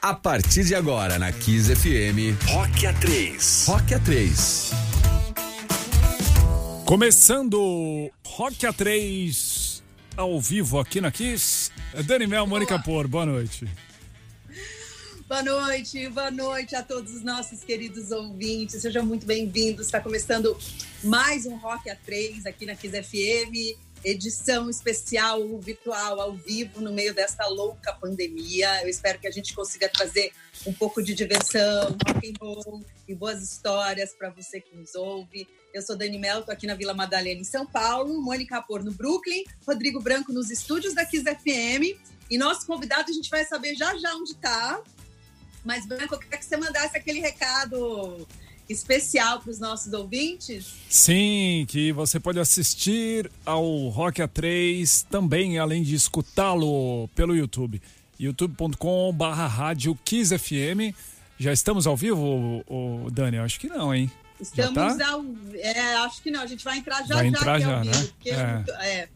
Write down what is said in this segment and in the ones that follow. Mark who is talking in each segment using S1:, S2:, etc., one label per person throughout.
S1: A partir de agora, na Kiss FM, Rock A3. Rock A3.
S2: Começando Rock A3 ao vivo aqui na Kiss. Dani Mel, Mônica Por, boa noite.
S3: Boa noite, boa noite a todos os nossos queridos ouvintes. Sejam muito bem-vindos. Está começando mais um Rock A3 aqui na Kiss FM edição especial virtual ao vivo no meio desta louca pandemia. Eu espero que a gente consiga trazer um pouco de diversão, rock and roll e boas histórias para você que nos ouve. Eu sou Dani Mel, tô aqui na Vila Madalena em São Paulo, Mônica Por no Brooklyn, Rodrigo Branco nos estúdios da Kiss FM e nosso convidado a gente vai saber já já onde está. Mas Branco, eu queria que você mandasse aquele recado especial para os nossos ouvintes?
S2: Sim, que você pode assistir ao Rock A3 também, além de escutá-lo pelo YouTube. youtube.com barra rádio FM. Já estamos ao vivo, o, Dani? Acho que não, hein?
S3: Estamos tá? ao... É, acho que não. A gente vai entrar já
S2: vai
S3: já
S2: entrar já,
S3: vivo,
S2: né?
S3: É. é.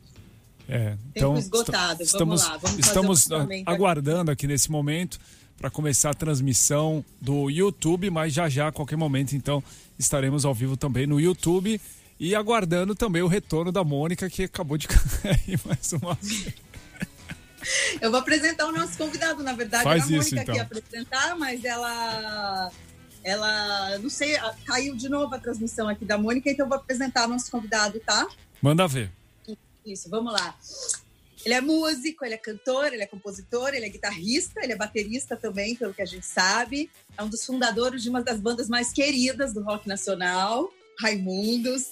S2: É, então,
S3: esgotado.
S2: Estamos,
S3: vamos lá, vamos
S2: estamos aguardando aqui nesse momento para começar a transmissão do YouTube, mas já já, a qualquer momento, então, estaremos ao vivo também no YouTube e aguardando também o retorno da Mônica, que acabou de cair mais uma vez.
S3: Eu vou apresentar o nosso convidado, na verdade,
S2: Faz
S3: a Mônica
S2: então.
S3: aqui apresentar, mas ela ela, não sei, caiu de novo a transmissão aqui da Mônica, então eu vou apresentar o nosso convidado, tá?
S2: Manda ver.
S3: Isso, vamos lá. Ele é músico, ele é cantor, ele é compositor, ele é guitarrista, ele é baterista também, pelo que a gente sabe. É um dos fundadores de uma das bandas mais queridas do rock nacional, Raimundos.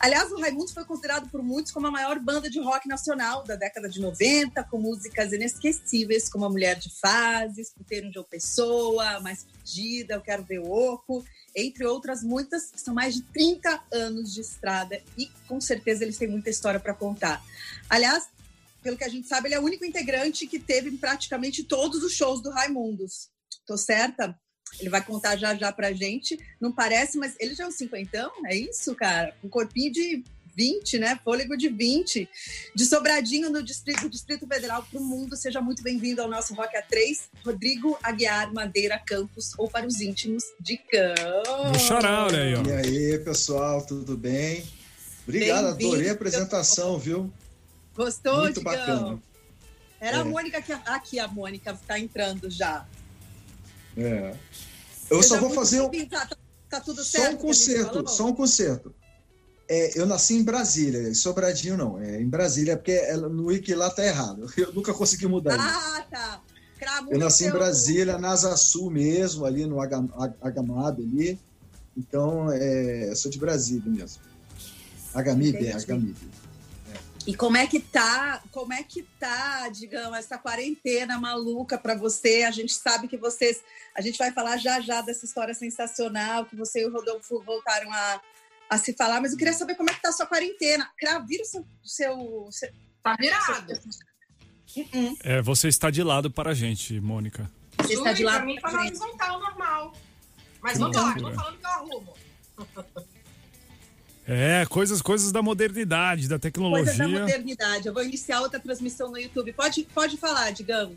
S3: Aliás, o Raimundos foi considerado por muitos como a maior banda de rock nacional da década de 90, com músicas inesquecíveis como A Mulher de Fases, Puteiro de uma Pessoa, Mais Pedida, Eu Quero Ver o Oco, entre outras muitas, são mais de 30 anos de estrada e com certeza eles têm muita história para contar. Aliás, pelo que a gente sabe, ele é o único integrante que teve em praticamente todos os shows do Raimundos. Tô certa? Ele vai contar já já pra gente. Não parece, mas ele já é um cinquentão, é isso, cara? Um corpinho de 20, né? Fôlego de 20. De Sobradinho, no Distrito, Distrito Federal, para o mundo. Seja muito bem-vindo ao nosso Rock A3. Rodrigo Aguiar Madeira Campos, ou para os íntimos de Cão.
S2: Chorar, olha aí, ó.
S4: E aí, pessoal, tudo bem? Obrigado, adorei a apresentação, viu?
S3: Gostou,
S4: Muito
S3: Digão?
S4: bacana.
S3: Era
S4: É.
S3: a Mônica que. Aqui, a Mônica está entrando já.
S4: É. Eu só vou fazer um.
S3: Tá, tá- tudo
S4: só
S3: certo?
S4: um
S3: a gente
S4: concerto, só um concerto. É, eu nasci em Brasília, em Sobradinho não, é em Brasília, porque ela- no wiki lá tá errado. Eu nunca consegui mudar isso.
S3: Ah, tá. Cravo
S4: Eu nasci em Brasília, na Asa Sul mesmo, ali no Aga- Agamado ali. Então, é, eu sou de Brasília mesmo. Agamib, é,
S3: Entendi.
S4: Agamib.
S3: E como é que tá, como é que tá, digamos, essa quarentena maluca para você? A gente sabe que vocês, a gente vai falar já já dessa história sensacional que você e o Rodolfo voltaram a, a se falar, mas eu queria saber como é que tá a sua quarentena. Cravo, vira o seu, seu, seu
S5: Tá virado.
S3: Uh-uh.
S2: É, você está de lado para a gente, Mônica.
S3: Você está de lado
S5: Pra mim tá na
S3: frente.
S5: horizontal normal. Mas vamos lá, tô falando que eu arrumo.
S2: É, coisas, coisas da modernidade, da
S3: Coisa
S2: tecnologia.
S3: da modernidade. Eu vou iniciar outra transmissão no YouTube. Pode, pode falar, digamos.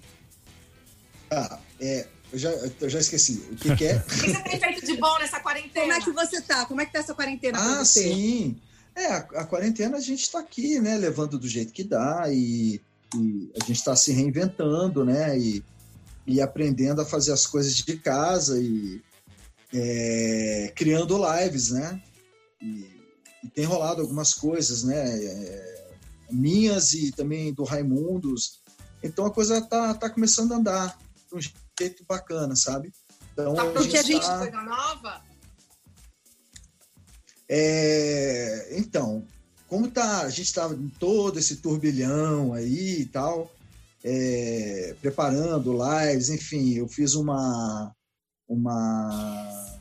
S4: Ah, é, eu, já, eu já esqueci. O que, que é?
S5: O que você tem feito de bom nessa quarentena?
S3: Como é que você tá? Como é que tá essa quarentena
S4: Ah,
S3: você?
S4: sim. É, a, a quarentena a gente está aqui, né, levando do jeito que dá e, e a gente está se reinventando, né, e, e aprendendo a fazer as coisas de casa e é, criando lives, né, e, e tem rolado algumas coisas, né, é, minhas e também do Raimundos. Então a coisa tá, tá começando a andar de um jeito bacana, sabe? Então
S5: Tá porque a gente
S4: tá-
S5: coisa nova?
S4: É, então, como tá, a gente estava em todo esse turbilhão aí e tal, é, preparando lives, enfim, eu fiz uma, uma,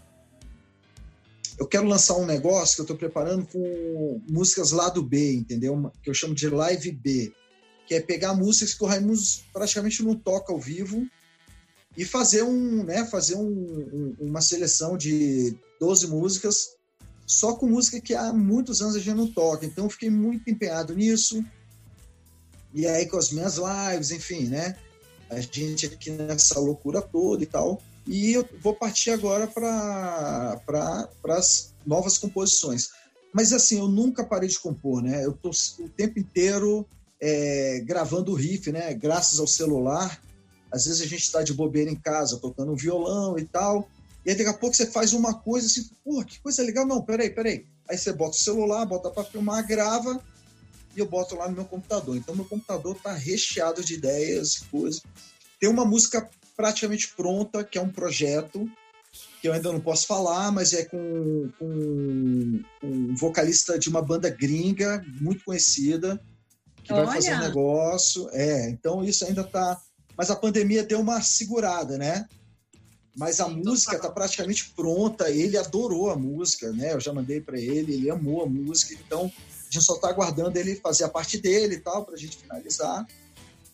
S4: eu quero lançar um negócio que eu estou preparando com músicas lado B, entendeu? Que eu chamo de live B, que é pegar músicas que o Raimundo praticamente não toca ao vivo e fazer um, né, fazer um- um- uma seleção de 12 músicas só com música que há muitos anos a gente não toca. Então eu fiquei muito empenhado nisso. E aí com as minhas lives, enfim, né? A gente aqui nessa loucura toda e tal. E eu vou partir agora para pra, as novas composições. Mas assim, eu nunca parei de compor, né? Eu tô o tempo inteiro é, gravando riff, né? Graças ao celular. Às vezes a gente está de bobeira em casa, tocando um violão e tal. E aí daqui a pouco você faz uma coisa assim, pô, que coisa legal. Não, peraí, peraí. Aí você bota o celular, bota para filmar, grava e eu boto lá no meu computador. Então meu computador tá recheado de ideias e coisas. Tem uma música praticamente pronta, que é um projeto que eu ainda não posso falar, mas é com, com um vocalista de uma banda gringa muito conhecida que Olha. vai fazer um negócio. É, então isso ainda tá. Mas a pandemia deu uma segurada, né? Mas a música está praticamente pronta. Ele adorou a música, né? Eu já mandei para ele, ele amou a música. Então a gente só está aguardando ele fazer a parte dele e tal para a gente finalizar.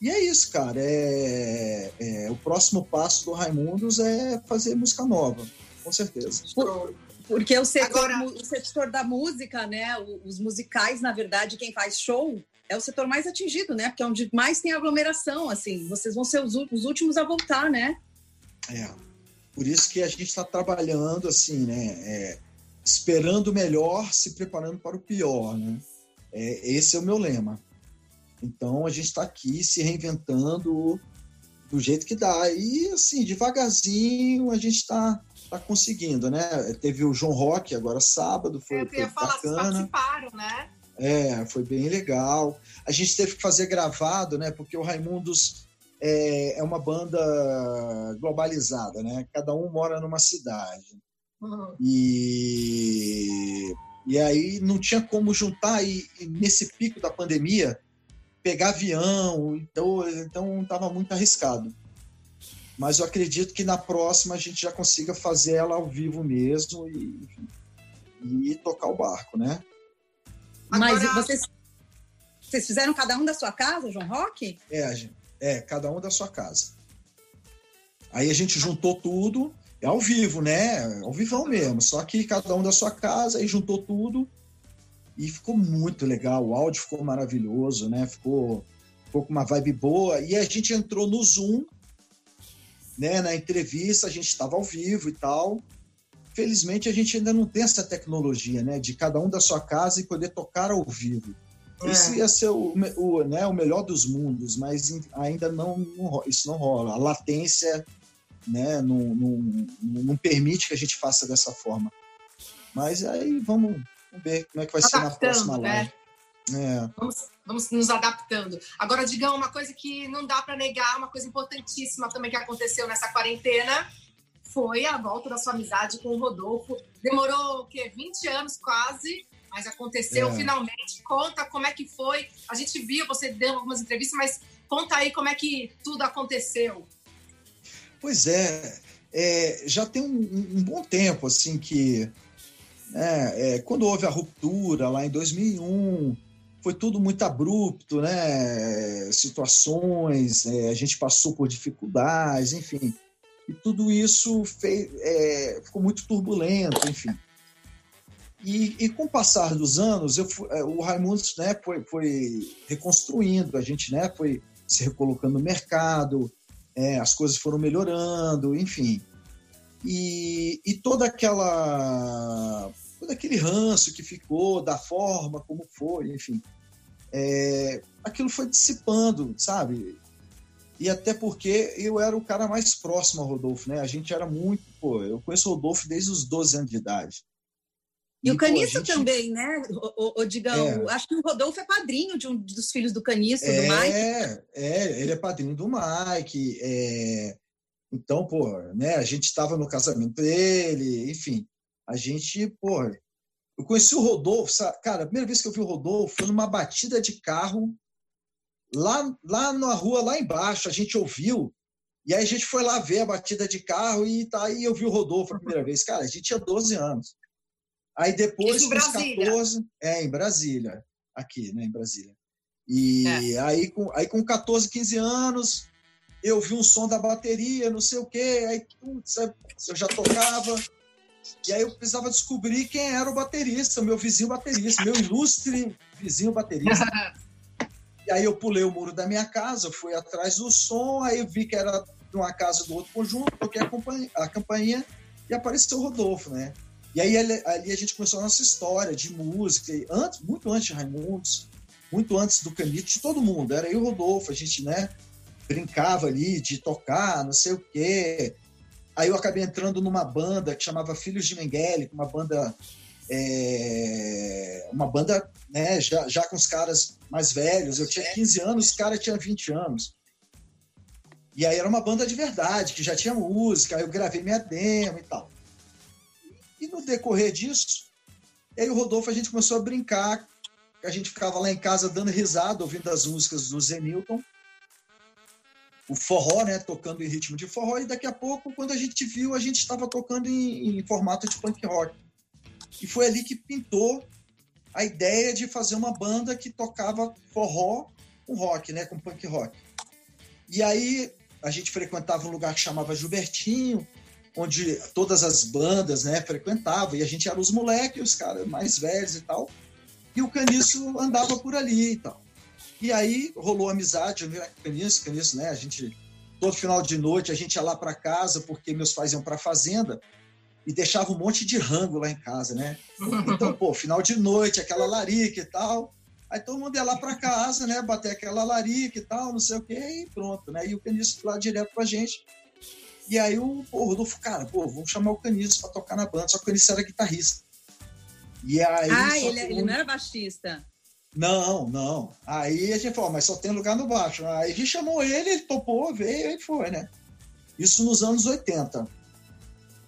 S4: E é isso, cara. É, é, o próximo passo do Raimundos é fazer música nova, com certeza.
S3: Por, porque o setor, Agora... o setor da música, né? Os musicais, na verdade, quem faz show é o setor mais atingido, né? Porque é onde mais tem aglomeração, assim. Vocês vão ser os, os últimos a voltar, né?
S4: É. Por isso que a gente está trabalhando assim, né? É, esperando o melhor, se preparando para o pior, né? É, esse é o meu lema. Então a gente está aqui se reinventando do jeito que dá. E assim, devagarzinho a gente está tá conseguindo, né? Teve o João Rock agora sábado, foi,
S5: foi
S4: bacana.
S5: participaram, né?
S4: É, foi bem legal. A gente teve que fazer gravado, né? Porque o Raimundos é, é uma banda globalizada, né? Cada um mora numa cidade. Uhum. E, e aí não tinha como juntar, e, e, nesse pico da pandemia, pegar avião, então então estava muito arriscado. Mas eu acredito que na próxima a gente já consiga fazer ela ao vivo mesmo e, e tocar o barco, né?
S3: Mas Agora... vocês, vocês fizeram cada um da sua casa, João Roque?
S4: É, gente. É, cada um da sua casa. Aí a gente juntou tudo, é ao vivo, né? Ao vivão mesmo. Só que cada um da sua casa, aí juntou tudo e ficou muito legal. O áudio ficou maravilhoso, né? Ficou, ficou com uma vibe boa. E a gente entrou no Zoom, né? Na entrevista, a gente estava ao vivo e tal. Felizmente, a gente ainda não tem essa tecnologia, né? De cada um da sua casa e poder tocar ao vivo. É. Esse ia ser o, o, né, o melhor dos mundos, mas ainda não, não, isso não rola. A latência né, não, não, não permite que a gente faça dessa forma. Mas aí vamos, vamos ver como é que vai ser na próxima né? live.
S5: É. Vamos, vamos nos adaptando. Agora, digam uma coisa que não dá para negar, uma coisa importantíssima também que aconteceu nessa quarentena foi a volta da sua amizade com o Rodolfo. Demorou o quê? 20 anos quase mas aconteceu é. finalmente. Conta como é que foi. A gente viu, você deu algumas entrevistas, mas conta aí como é que tudo aconteceu.
S4: Pois é, é já tem um, um, bom tempo assim que né, é, quando houve a ruptura lá em 2001 foi tudo muito abrupto, né? Situações, é, a gente passou por dificuldades, enfim, e tudo isso fez, é, ficou muito turbulento, enfim. E, e, com o passar dos anos, eu, é, o Raimundos né, foi, foi, reconstruindo, a gente né, foi se recolocando no mercado, é, as coisas foram melhorando, enfim. E, e toda aquela todo aquele ranço que ficou da forma como foi, enfim, é, aquilo foi dissipando, sabe? E até porque eu era o cara mais próximo ao Rodolfo, né? A gente era muito, pô, eu conheço o Rodolfo desde os 12 anos de idade.
S3: E, e o Caniço gente... também, né? O, o, Digão, é. acho que o Rodolfo é padrinho de um dos filhos do Caniço, é, do Mike.
S4: É, ele é padrinho do Mike. É... Então, pô, né? A gente estava no casamento dele, enfim. A gente, pô, eu conheci o Rodolfo, sabe? cara, a primeira vez que eu vi o Rodolfo foi numa batida de carro lá, lá na rua, lá embaixo, a gente ouviu. E aí a gente foi lá ver a batida de carro e tá aí eu vi o Rodolfo a primeira vez. Cara, a gente tinha 12 anos. Aí depois,
S5: com os 14,
S4: é, em Brasília, aqui, né, em Brasília. E é. aí, com, aí com 14, 15 anos, eu vi um som da bateria, não sei o quê, aí putz, eu já tocava. E aí eu precisava descobrir quem era o baterista, meu vizinho baterista, meu ilustre vizinho baterista. E aí eu pulei o muro da minha casa, fui atrás do som, aí eu vi que era de uma casa do outro conjunto, toquei a, campainha, a campainha e apareceu o Rodolfo, né? E aí ali, ali, a gente começou a nossa história de música, antes, muito antes de Raimundos, muito antes do Canito, de todo mundo. Era eu e o Rodolfo, a gente, né, brincava ali de tocar, não sei o quê. Aí eu acabei entrando numa banda que chamava Filhos de Mengele, uma banda é, uma banda né, já, já com os caras mais velhos. Eu tinha 15 anos, os caras tinham 20 anos. E aí era uma banda de verdade, que já tinha música, aí eu gravei minha demo e tal. E no decorrer disso, aí o Rodolfo a gente começou a brincar, a gente ficava lá em casa dando risada, ouvindo as músicas do Zenilton, o forró, né, tocando em ritmo de forró, e daqui a pouco, quando a gente viu, a gente estava tocando em, em formato de punk rock. E foi ali que pintou a ideia de fazer uma banda que tocava forró com rock, né, com punk rock. E aí a gente frequentava um lugar que chamava Gilbertinho, onde todas as bandas, né, frequentavam, e a gente era os moleques, os caras mais velhos e tal. E o Caniço andava por ali e tal. E aí rolou amizade, o Caniço, Caniço, né, a gente todo final de noite a gente ia lá para casa porque meus pais iam para fazenda e deixava um monte de rango lá em casa, né? Então, pô, final de noite, aquela larica e tal. Aí todo mundo ia lá para casa, né? Bater aquela larica e tal, não sei o quê, e pronto, né? E o Caniço lá direto com a gente. E aí o, pô, Rodolfo, cara, pô, vamos chamar o Caniço para tocar na banda. Só que o Caniço era guitarrista.
S3: E aí. Ah, ele, ele não era baixista.
S4: Não, não. Aí a gente falou, mas só tem lugar no baixo. Aí a gente chamou ele, ele topou, veio e foi, né? Isso nos anos 80.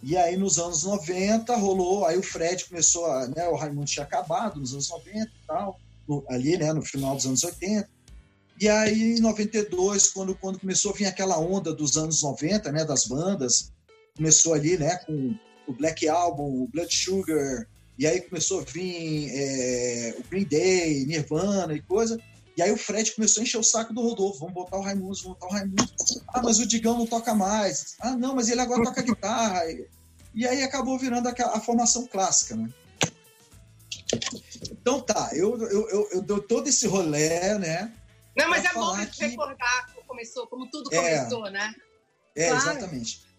S4: E aí, nos anos 90, rolou. Aí o Fred começou a. Né, o Raimundo tinha acabado nos anos 90 e tal, no, ali, né, no final dos anos 80. E aí, em 92, quando, quando começou a vir aquela onda dos anos 90, né, das bandas, começou ali, né, com o Black Album, o Blood Sugar, e aí começou a vir é, o Green Day, Nirvana e coisa. E aí o Fred começou a encher o saco do Rodolfo. Vamos botar o Raimundo, vamos botar o Raimundo. Ah, mas o Digão não toca mais. Ah, não, mas ele agora toca guitarra. E aí acabou virando a, a formação clássica, né? Então tá, eu, eu, eu, eu dou todo esse rolé, né?
S5: Não, mas é bom que... recordar como começou, como tudo é, começou, né?
S4: É, claro. exatamente.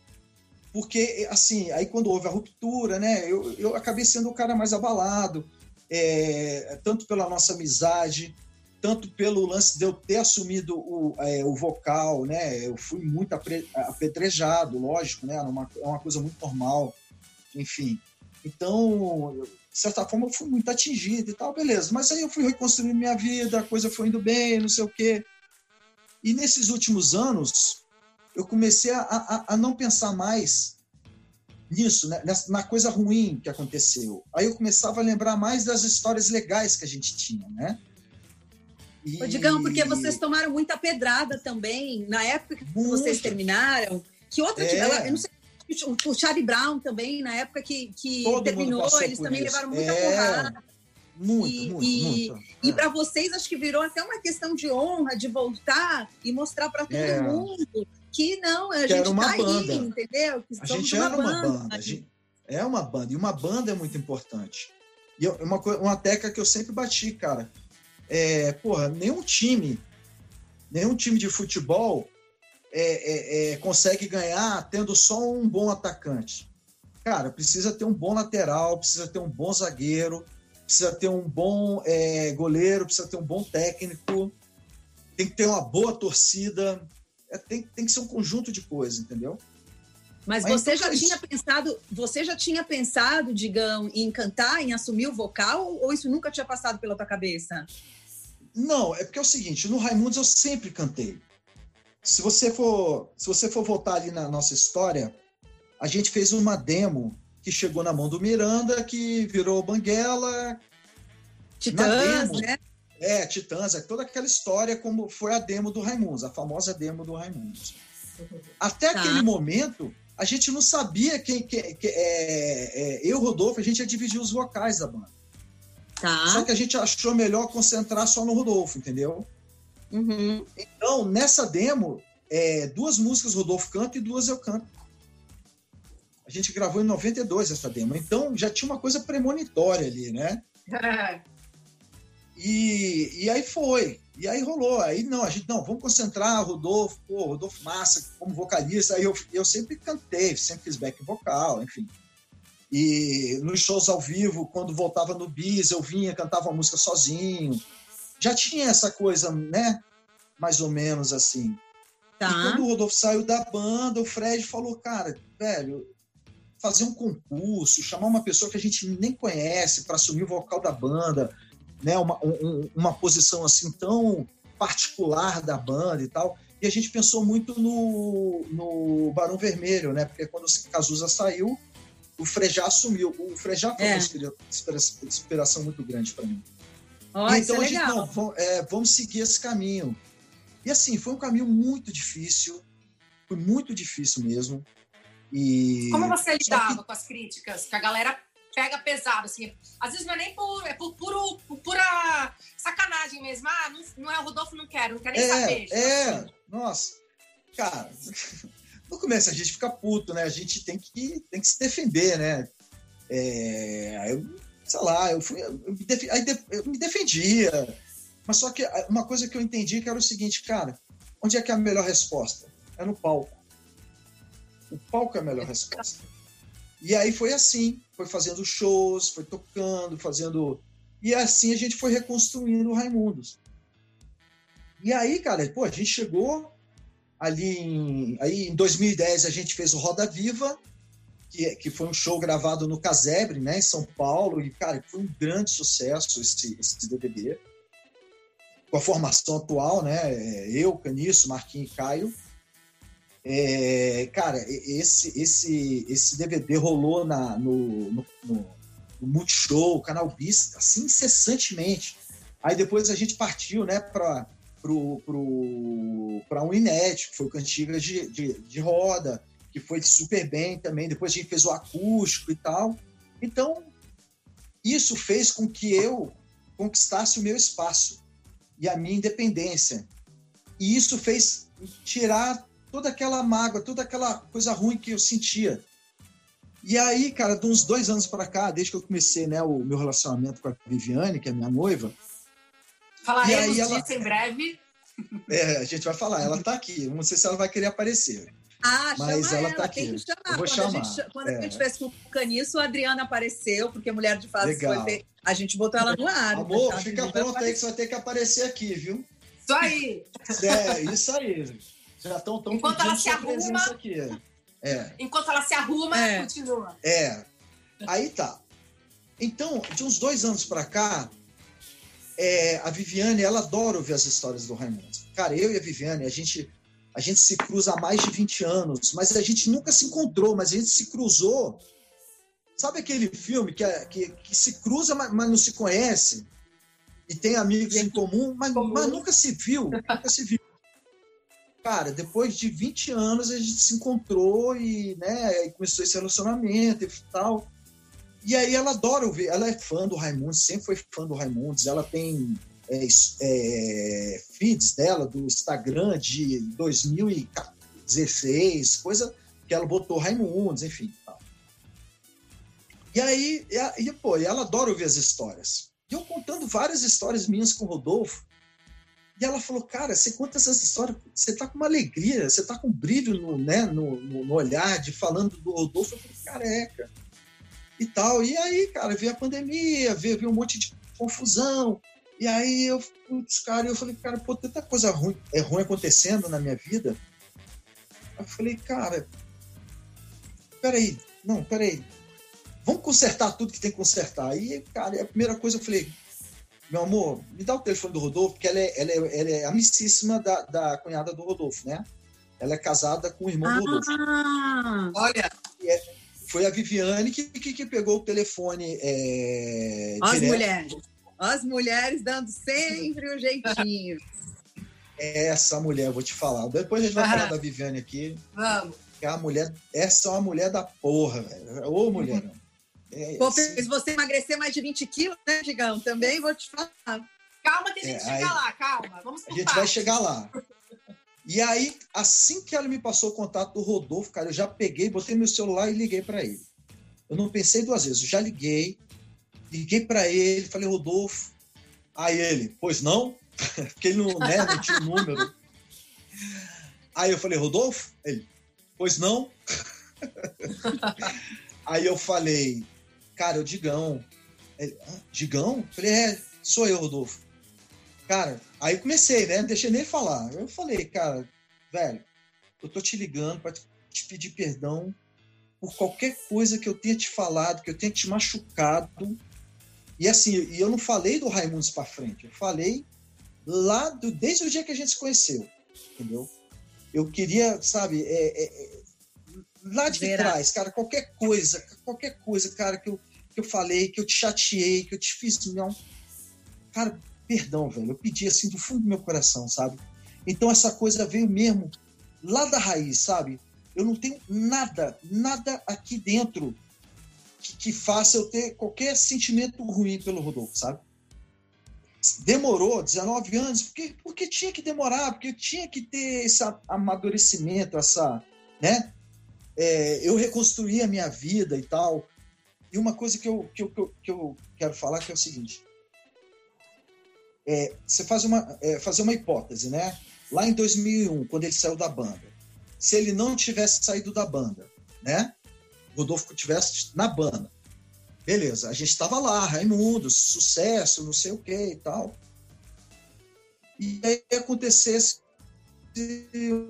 S4: Porque, assim, aí quando houve a ruptura, né, eu, eu acabei sendo o cara mais abalado, é, tanto pela nossa amizade, tanto pelo lance de eu ter assumido o, é, o vocal, né? Eu fui muito apedrejado, lógico, né? É uma, uma coisa muito normal, enfim. Então, de certa forma, eu fui muito atingido e tal, beleza. Mas aí eu fui reconstruindo minha vida, a coisa foi indo bem, não sei o quê. E nesses últimos anos, eu comecei a, a, a não pensar mais nisso, né? na coisa ruim que aconteceu. Aí eu começava a lembrar mais das histórias legais que a gente tinha, né?
S3: E... Ô, Digão, porque vocês tomaram muita pedrada também, na época que Muito. vocês terminaram. Que outra. É. Ela, eu não sei, o Charlie Brown também, na época que, que terminou, eles também isso. levaram muita é. porrada.
S4: Muito, e, muito,
S3: e,
S4: muito.
S3: E é. para vocês, acho que virou até uma questão de honra de voltar e mostrar para todo é. mundo que não, a que gente está aí, entendeu? Que
S4: a gente era uma banda. banda. Gente, é uma banda. E uma banda é muito importante. E uma, uma tecla que eu sempre bati, cara é, porra, nenhum time, nenhum time de futebol é, é, é, consegue ganhar tendo só um bom atacante. Cara, precisa ter um bom lateral, precisa ter um bom zagueiro, precisa ter um bom é, goleiro, precisa ter um bom técnico, tem que ter uma boa torcida, é, tem, tem que ser um conjunto de coisas, entendeu?
S3: Mas, Mas você então, já tinha pensado, você já tinha pensado, digam, em cantar, em assumir o vocal, ou isso nunca tinha passado pela tua cabeça?
S4: Não, é porque é o seguinte, no Raimundos eu sempre cantei. Se você for, se você for voltar ali na nossa história, a gente fez uma demo que chegou na mão do Miranda, que virou Banguela.
S3: Titãs, demo, né?
S4: É, Titãs, é toda aquela história como foi a demo do Raimundos, a famosa demo do Raimundos. Até tá. aquele momento, a gente não sabia quem. quem, quem é, é, eu, Rodolfo, a gente ia dividir os vocais da banda. Tá. Só que a gente achou melhor concentrar só no Rodolfo, entendeu?
S3: Uhum.
S4: Então, nessa demo, é, duas músicas Rodolfo canta e duas eu canto. A gente gravou em 92 essa demo. Então, já tinha uma coisa premonitória ali, né? e, e aí foi. E aí rolou. Aí não, a gente, não, vamos concentrar, Rodolfo, pô, Rodolfo Massa como vocalista. Aí eu, eu sempre cantei, sempre fiz back vocal, enfim. E nos shows ao vivo, quando voltava no bis, eu vinha, cantava a música sozinho. Já tinha essa coisa, né? Mais ou menos assim. Tá. E quando o Rodolfo saiu da banda, o Fred falou, cara, velho, fazer um concurso, chamar uma pessoa que a gente nem conhece para assumir o vocal da banda, né? Uma, um, uma posição assim tão particular da banda e tal. E a gente pensou muito no, no Barão Vermelho, né? Porque quando o Cazuza saiu, o Frejá assumiu. O Frejá foi é. uma inspiração muito grande para mim.
S3: Oh, então é a gente, não,
S4: vamos, é, vamos seguir esse caminho. E assim, foi um caminho muito difícil, foi muito difícil mesmo. E...
S5: Como você lidava que... com as críticas? Que a galera pega pesado, assim. Às vezes não é nem por, é por, puro, por pura sacanagem mesmo. Ah, não, não é o Rodolfo, não quero, não quero nem
S4: é,
S5: saber.
S4: Tipo é, assim. nossa. Cara, no começo a gente fica puto, né? A gente tem que, tem que se defender, né? É, eu, sei lá, eu fui. Eu me, def, eu me defendia. Mas só que uma coisa que eu entendi que era o seguinte, cara, onde é que é a melhor resposta? É no palco. O palco é a melhor resposta. E aí foi assim, foi fazendo shows, foi tocando, fazendo. E assim a gente foi reconstruindo o Raimundos. E aí, cara, pô, a gente chegou ali em, aí em 2010 a gente fez o Roda Viva, que, que foi um show gravado no Casebre, né, em São Paulo, e cara, foi um grande sucesso esse, esse DVD. Com a formação atual, né, eu, Caniço, Marquinhos e Caio. É, cara, esse, esse, esse DVD rolou na, no, no, no, no Multishow, Canal Bis, assim, incessantemente. Aí depois a gente partiu, né, para pro, pro, a Uninet, que foi o Cantigas de, de, de, roda, que foi super bem também. Depois a gente fez o acústico e tal. Então, isso fez com que eu conquistasse o meu espaço e a minha independência. E isso fez tirar toda aquela mágoa, toda aquela coisa ruim que eu sentia. E aí, cara, de uns dois anos para cá, desde que eu comecei né, o meu relacionamento com a Viviane, que é minha noiva.
S5: Falaremos ela... disso em breve.
S4: É, a gente vai falar, ela está aqui. Não sei se ela vai querer aparecer.
S3: Ah, mas ela, ela tá aqui. Tem que chamar. Eu vou quando chamar. A gente, quando é. a gente fez com o Caniço, a Adriana apareceu, porque a Mulher de Fato foi. A gente botou ela no ar.
S4: Amor, tá? fica pronto aí que você vai ter que aparecer aqui, viu?
S5: Isso aí.
S4: É, isso aí. Já estão tão
S5: Enquanto ela se arruma.
S4: Aqui. É.
S5: Enquanto ela se arruma, é. continua.
S4: É. Aí tá. Então, de uns dois anos para cá, é, a Viviane, ela adora ouvir as histórias do Raimundo. Cara, eu e a Viviane, a gente, a gente se cruza há mais de 20 anos, mas a gente nunca se encontrou, mas a gente se cruzou. Sabe aquele filme que, é, que, que se cruza, mas, mas, não se conhece? E tem amigos em comum, mas, mas nunca se viu. Nunca se viu cara, depois de 20 anos a gente se encontrou e, né, começou esse relacionamento e tal. E aí ela adora ouvir, ela é fã do Raimundos, sempre foi fã do Raimundos, ela tem é, é, feeds dela do Instagram de 2016, coisa que ela botou Raimundos, enfim. Tal. E aí, e, e, pô, ela adora ouvir as histórias. E eu contando várias histórias minhas com o Rodolfo, e ela falou, cara, você conta essas histórias, você tá com uma alegria, você tá com brilho no, né, no, no olhar de falando do Rodolfo. Eu falei, careca. E tal. E aí, cara, veio a pandemia, veio, veio um monte de confusão. E aí eu, putz, cara, eu falei, cara, pô, tanta coisa ruim, é ruim acontecendo na minha vida. Eu falei, cara, peraí, não, peraí. Vamos consertar tudo que tem que consertar. Aí, cara, a primeira coisa eu falei, meu amor, me dá o telefone do Rodolfo, porque ela é, ela é, ela é amicíssima da, da cunhada do Rodolfo, né? Ela é casada com o irmão ah, do Rodolfo.
S5: Olha!
S4: É, foi a Viviane que, que, que pegou o telefone. É,
S3: As mulheres. As mulheres dando sempre o um jeitinho.
S4: Essa mulher, vou te falar. Depois a gente vai ah, falar da Viviane aqui.
S5: Vamos.
S4: É a mulher, essa é uma mulher da porra, velho. Ô, mulher. Uhum.
S3: É, Pô, fez você emagrecer mais de 20 quilos, né, Digão? Também vou te falar.
S5: Calma que a gente é, chega aí, lá, calma. Vamos
S4: A gente parte. vai chegar lá. E aí, assim que ela me passou o contato do Rodolfo, cara, eu já peguei, botei meu celular e liguei para ele. Eu não pensei duas vezes, eu já liguei, liguei para ele, falei, Rodolfo. Aí ele, pois não? porque ele não, né, não tinha o número. Aí eu falei, Rodolfo? Ele, pois não. Aí eu falei, cara, o Digão. Ele, ah, Digão? Eu falei, é, sou eu, Rodolfo. Cara, aí eu comecei, né? Não deixei nem falar. Eu falei, cara, velho, eu tô te ligando para te pedir perdão por qualquer coisa que eu tenha te falado, que eu tenha te machucado. E assim, e eu não falei do Raimundos para frente, eu falei lá do, desde o dia que a gente se conheceu, entendeu? Eu queria, sabe, é, é, é lá de Verá. trás, cara, qualquer coisa, qualquer coisa, cara, que eu, que eu falei, que eu te chateei, que eu te fiz, não, cara, perdão, velho, eu pedi assim do fundo do meu coração, sabe? Então essa coisa veio mesmo lá da raiz, sabe? Eu não tenho nada, nada aqui dentro que, que faça eu ter qualquer sentimento ruim pelo Rodolfo, sabe? Demorou 19 anos, porque, porque tinha que demorar, porque tinha que ter esse amadurecimento, essa, né? É, eu reconstruí a minha vida e tal. E uma coisa que eu, que eu, que eu quero falar que é o seguinte: é, você faz uma, é, fazer uma hipótese, né? Lá em 2001, quando ele saiu da banda, se ele não tivesse saído da banda, né? Rodolfo tivesse na banda, beleza? A gente estava lá, Raimundo, sucesso, não sei o que e tal. E aí acontecesse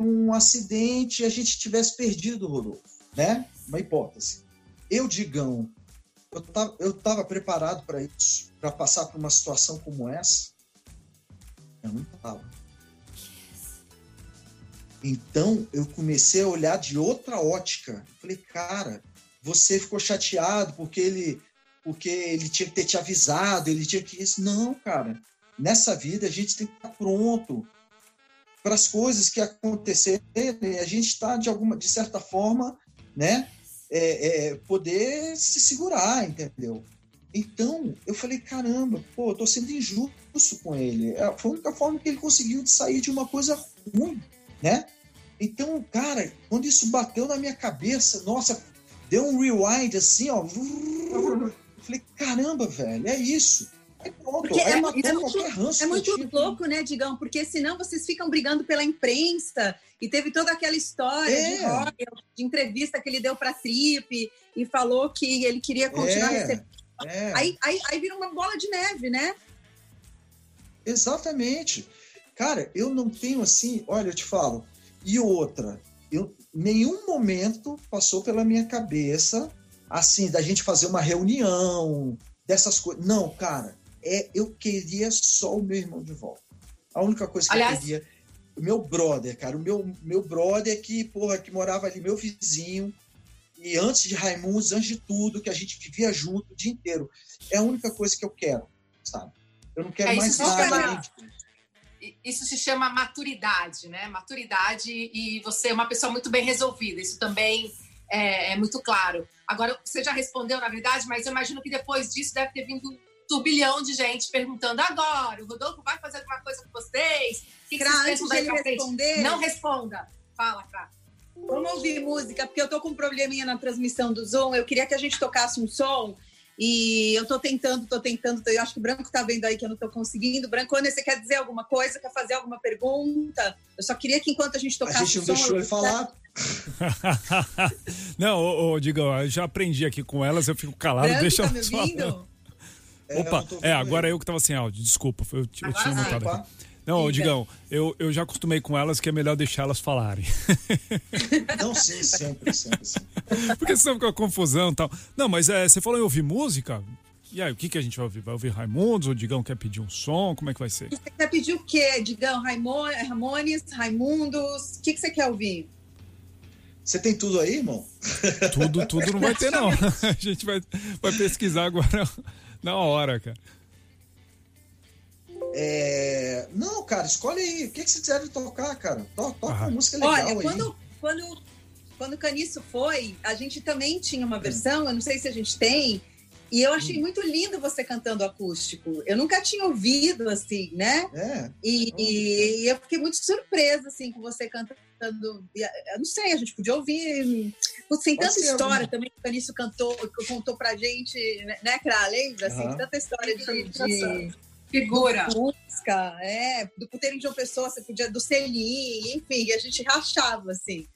S4: um acidente e a gente tivesse perdido o Rodolfo, né? Uma hipótese. Eu, Digão, eu tava, eu tava preparado para isso, para passar por uma situação como essa? Eu não estava. Então eu comecei a olhar de outra ótica. Falei, cara, você ficou chateado porque ele porque ele tinha que ter te avisado, ele tinha que isso. Não, cara. Nessa vida a gente tem que estar pronto para as coisas que acontecerem. A gente está de alguma, de certa forma, né, é, é, poder se segurar, entendeu? Então, eu falei, caramba, pô, eu tô sendo injusto com ele. É, foi a única forma que ele conseguiu de sair de uma coisa ruim, né? Então, cara, quando isso bateu na minha cabeça, nossa, deu um rewind assim, ó. Eu falei, caramba, velho, é isso. Aí pronto,
S3: porque aí é, matou é muito. É muito louco, né, Digão? Porque senão vocês ficam brigando pela imprensa e teve toda aquela história é. de, Royal, de entrevista que ele deu para Trip e falou que ele queria continuar é. recebendo é. Aí, aí, aí vira uma bola de neve, né?
S4: Exatamente. Cara, eu não tenho assim, olha, eu te falo. E outra, eu nenhum momento passou pela minha cabeça assim da gente fazer uma reunião dessas coisas. Não, cara, é eu queria só o meu irmão de volta. A única coisa que Aliás, eu queria, o meu brother, cara, o meu meu brother que, porra, que morava ali, meu vizinho, e antes de Raimundos, antes de tudo, que a gente vivia junto o dia inteiro. É a única coisa que eu quero, sabe? Eu não quero é, mais nada.
S5: Isso se chama maturidade, né? Maturidade e você é uma pessoa muito bem resolvida. Isso também é, é muito claro. Agora, você já respondeu, na verdade, mas eu imagino que depois disso deve ter vindo turbilhão de gente perguntando agora, o Rodolfo vai fazer alguma coisa com vocês? O que, que vocês
S3: pensam daí pra frente?
S5: Não responda. Fala, Crá.
S3: Vamos ouvir música, porque eu tô com um probleminha na transmissão do Zoom. Eu queria que a gente tocasse um som. E eu tô tentando, tô tentando. Eu acho que o Branco tá vendo aí que eu não tô conseguindo. Brancone, você quer dizer alguma coisa? Quer fazer alguma pergunta? Eu só queria que enquanto a gente tocasse
S4: a gente não
S3: som,
S4: deixou ele falar.
S2: não, ô, ô, Digão, eu já aprendi aqui com elas, eu fico calado,
S3: Branco,
S2: deixa
S3: tá me ouvindo?
S2: É, Opa, é, agora eu que tava sem áudio, desculpa, eu, eu tinha mutado aqui. Não, Digão, eu, eu já acostumei com elas que é melhor deixar elas falarem.
S4: Não, sim, sempre, sempre, sempre.
S2: Porque senão fica uma confusão e tal. Não, mas é, você falou em ouvir música? E aí, o que, que a gente vai ouvir? Vai ouvir Raimundos? O Digão quer pedir um som? Como é que vai ser?
S3: Você quer pedir o quê, Digão? Ramones, Raimundos? O que, que você quer ouvir?
S4: Você tem tudo aí, irmão?
S2: Tudo, tudo não vai ter, não. A gente vai, vai pesquisar agora na hora, cara.
S4: É... Não, cara, escolhe aí. O que, que você quiser tocar, cara? Toca, uma música legal
S3: Olha,
S4: aí.
S3: Quando, quando, quando o Caniço foi, a gente também tinha uma versão, eu não sei se a gente tem, e eu achei hum. muito lindo você cantando acústico. Eu nunca tinha ouvido assim, né?
S4: É.
S3: E, e, eu fiquei muito surpresa assim com você cantando. Eu não sei, a gente podia ouvir. Tem tanta história também que o Canício cantou, contou pra gente, né, Cra? Lembra? Assim, Tanta história de, de,
S5: Figura.
S3: Do Fusca, é, do puteiro de uma pessoa, você podia, do Selim, enfim, a gente rachava, assim.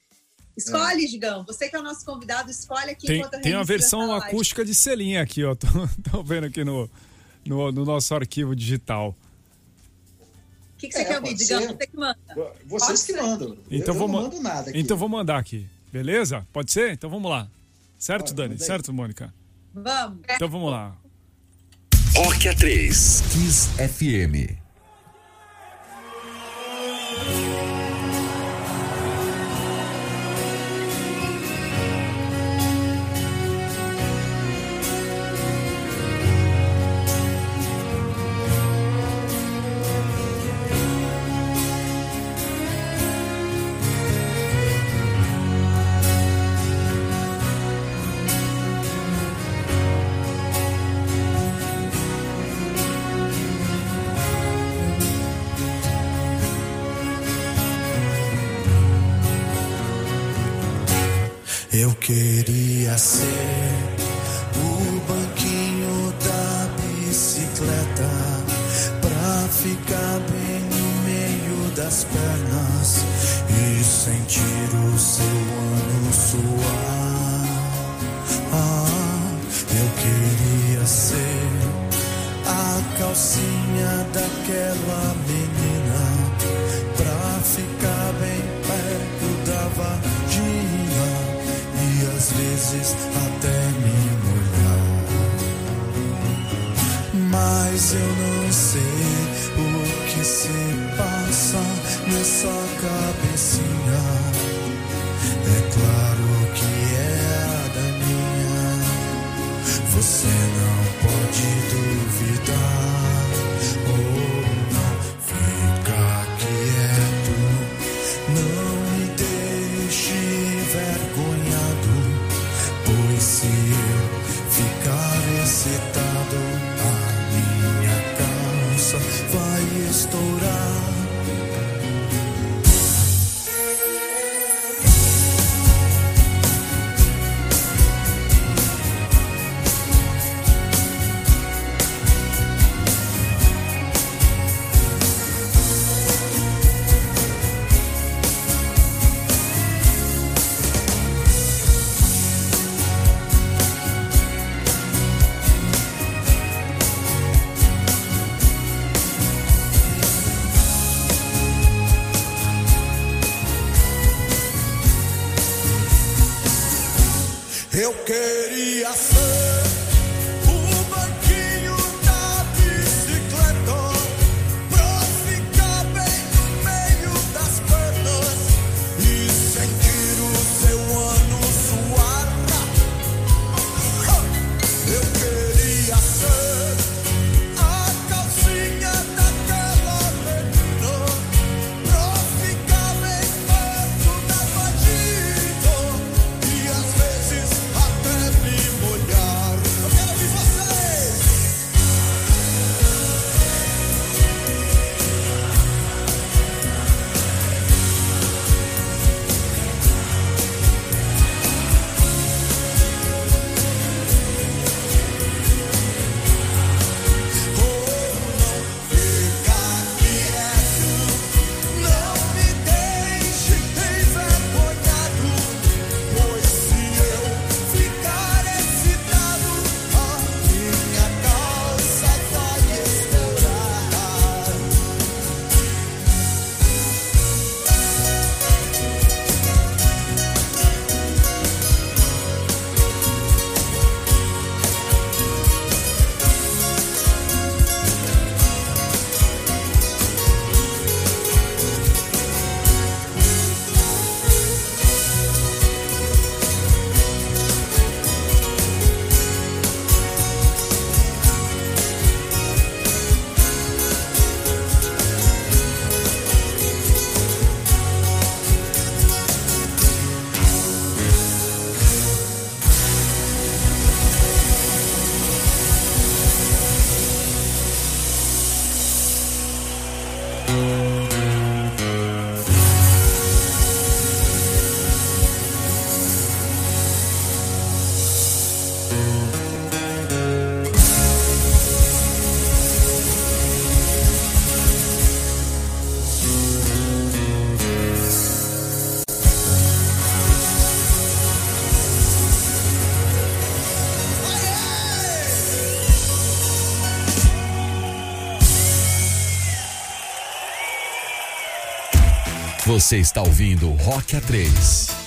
S3: Escolhe, é. Digão. Você que é o nosso convidado, escolhe aqui
S2: tem, Tem a versão acústica de selinha aqui, ó. Tô, tô vendo aqui no, no, no, nosso arquivo digital.
S3: O que, que você é, quer ouvir, Digão? Você que manda.
S4: Vocês que mandam.
S2: Então
S4: eu,
S2: vou,
S4: não mando nada aqui.
S2: Então vou mandar aqui. Beleza? Pode ser? Então vamos lá. Certo, Dani? Certo, Mônica?
S3: Vamos.
S2: Então vamos lá.
S1: Rock A3, Kiss FM.
S6: Eu queria Você
S1: está ouvindo Rock A3.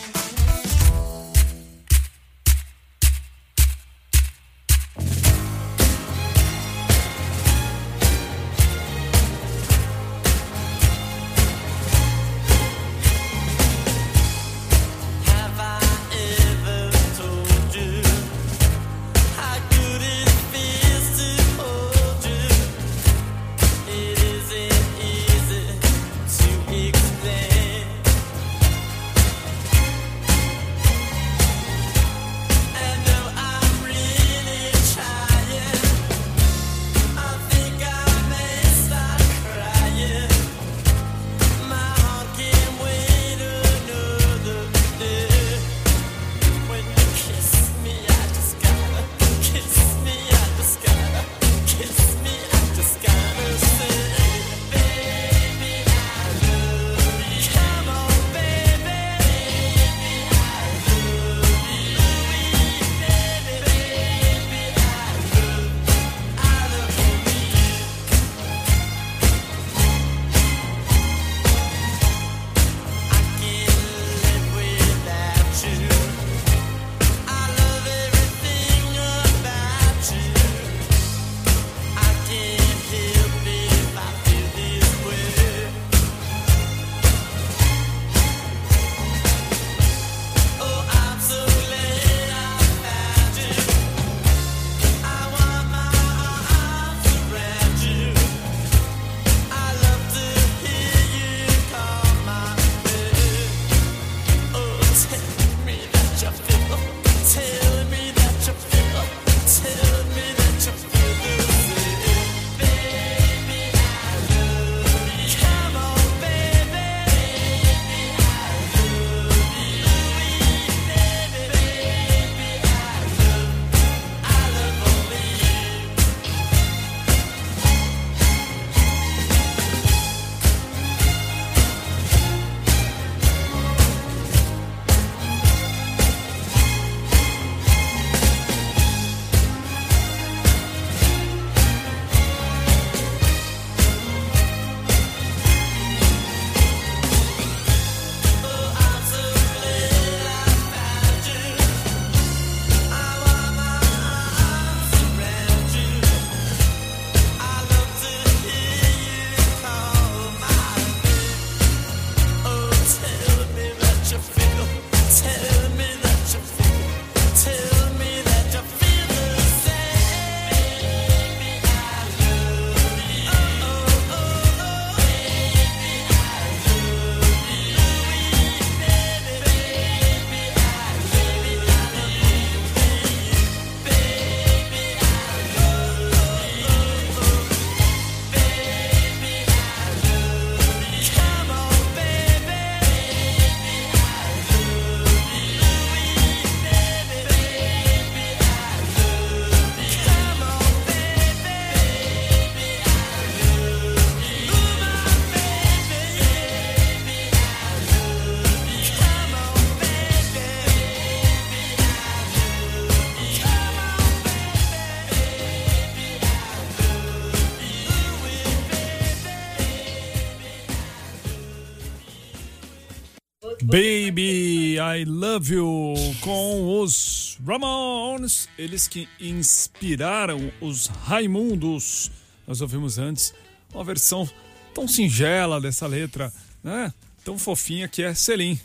S6: Love You
S2: com os Ramones, eles que inspiraram os Raimundos. Nós ouvimos antes uma versão tão singela dessa letra, né? Tão fofinha que é Selim.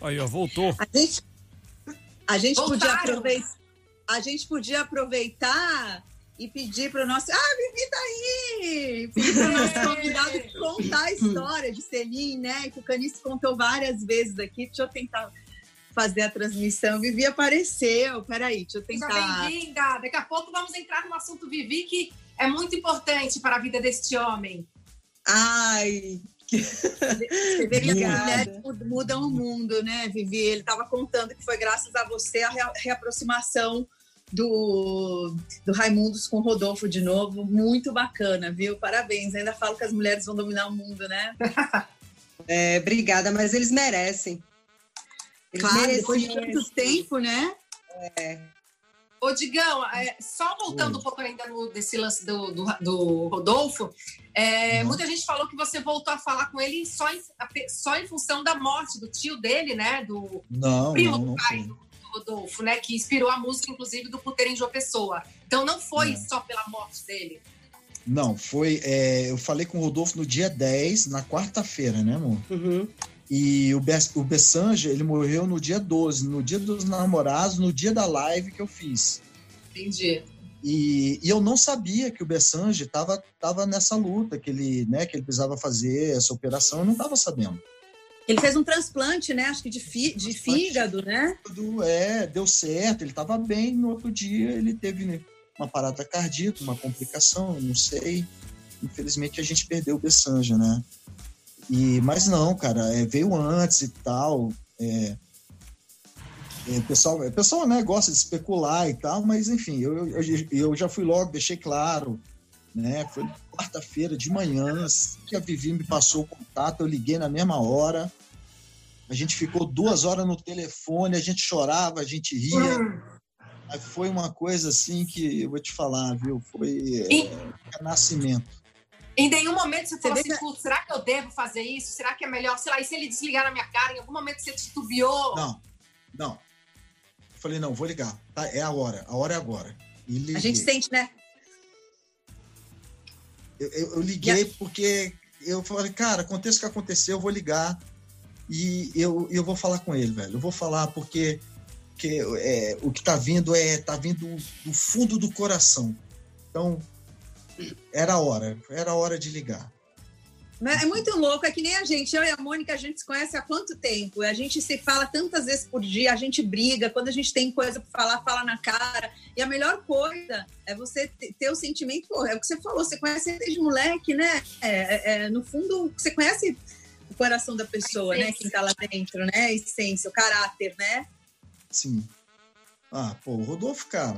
S2: Aí, ó, voltou.
S3: A gente, a gente podia aproveitar. A gente podia aproveitar e pedir para o nosso. Ah, Vivi tá aí! Pedir para o nosso convidado contar a história de Selim, né? Que o Canice contou várias vezes aqui. Deixa eu tentar fazer a transmissão. Vivi apareceu. Peraí, deixa eu
S5: Seja
S3: tentar.
S5: bem-vinda. Daqui a pouco vamos entrar no assunto Vivi, que é muito importante para a vida deste homem.
S7: Ai,
S3: Você vê que as mulheres mud- mudam o mundo, né, Vivi? Ele estava contando que foi graças a você a rea- reaproximação do, do Raimundos com o Rodolfo de novo. Muito bacana, viu? Parabéns. Ainda falo que as mulheres vão dominar o mundo, né?
S7: é, obrigada, mas eles merecem.
S3: Claro, depois de tanto tempo, né?
S5: Ô, Digão, é, só voltando
S4: Oi.
S5: um pouco ainda no, desse lance do, do, do Rodolfo, é,
S4: Uhum.
S5: muita gente falou que você voltou a falar com ele só em, só em função da morte do tio dele, né? Do
S4: Não,
S5: primo
S4: não,
S5: do
S4: não
S5: pai do Rodolfo, né? Que inspirou a música, inclusive, do Puteiro em João Pessoa. Então não foi
S4: É.
S5: só pela morte dele.
S4: Não, foi. é, eu falei com o Rodolfo no dia 10, na quarta-feira, né, amor?
S7: Uhum.
S4: E o, Bess, o Bessanja, ele morreu no dia 12, no dia dos namorados, no dia da live que eu fiz.
S5: Entendi.
S4: E, e eu não sabia que o Bessanje estava tava nessa luta, que ele, né, que ele precisava fazer essa operação, eu não estava sabendo.
S3: Ele fez um transplante, né? Acho que de, fi- de fígado, né?
S4: Tudo é, deu certo, ele estava bem, no outro dia ele teve uma parada cardíaca, uma complicação, não sei. Infelizmente a gente perdeu o Bessanja, né? E, mas não, cara, é, veio antes e tal. é, é, o pessoal, o pessoal né, gosta de especular e tal, mas enfim, eu, eu, eu já fui logo, deixei claro, né? Foi quarta-feira de manhã, assim que a Vivi me passou o contato, eu liguei na mesma hora. A gente ficou duas horas no telefone, a gente chorava, a gente ria. Mas Foi uma coisa assim que eu vou te falar, viu? Foi é, nascimento.
S5: Em nenhum momento você falou
S3: vê
S5: assim,
S3: que-
S5: "Putz, será que eu devo fazer isso? Será que é melhor? Sei lá, e se ele desligar na minha cara? Em algum momento você titubeou?
S4: Não, não. Eu falei, não, vou ligar. Tá, é a hora, a hora é agora. E.
S3: A gente sente, né?
S4: Eu, eu- eu liguei porque eu falei, cara, aconteça o que aconteceu, eu vou ligar e eu, eu vou falar com ele, velho. Eu vou falar porque, porque é, o que tá vindo é tá vindo do fundo do coração. Então, era a hora, era a hora de ligar.
S3: Mas É muito louco, é que nem a gente. Eu e a Mônica, a gente se conhece há quanto tempo? A gente se fala tantas vezes por dia, a gente briga. Quando a gente tem coisa para falar, fala na cara. E a melhor coisa é você te- ter o sentimento, pô, é o que você falou, você conhece desde moleque, né? É, é, é, no fundo, você conhece o coração da pessoa, né? Quem tá lá dentro, né? A essência, o caráter, né?
S4: Sim. Ah, pô, o Rodolfo, cara.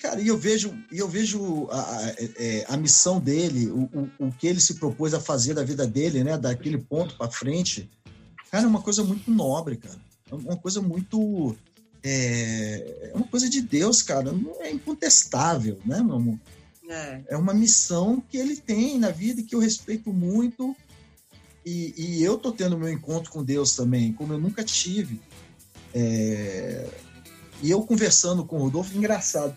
S4: Cara, e eu vejo, e eu vejo a, a, é, a missão dele, o, o, o que ele se propôs a fazer da vida dele, né? Daquele ponto para frente. Cara, é uma coisa muito nobre, cara. É uma coisa muito. É, é uma coisa de Deus, cara. É incontestável, né, meu amor?
S7: É.
S4: é uma missão que ele tem na vida e que eu respeito muito. E, e eu tô tendo meu encontro com Deus também, como eu nunca tive. É, E eu conversando com o Rodolfo, engraçado.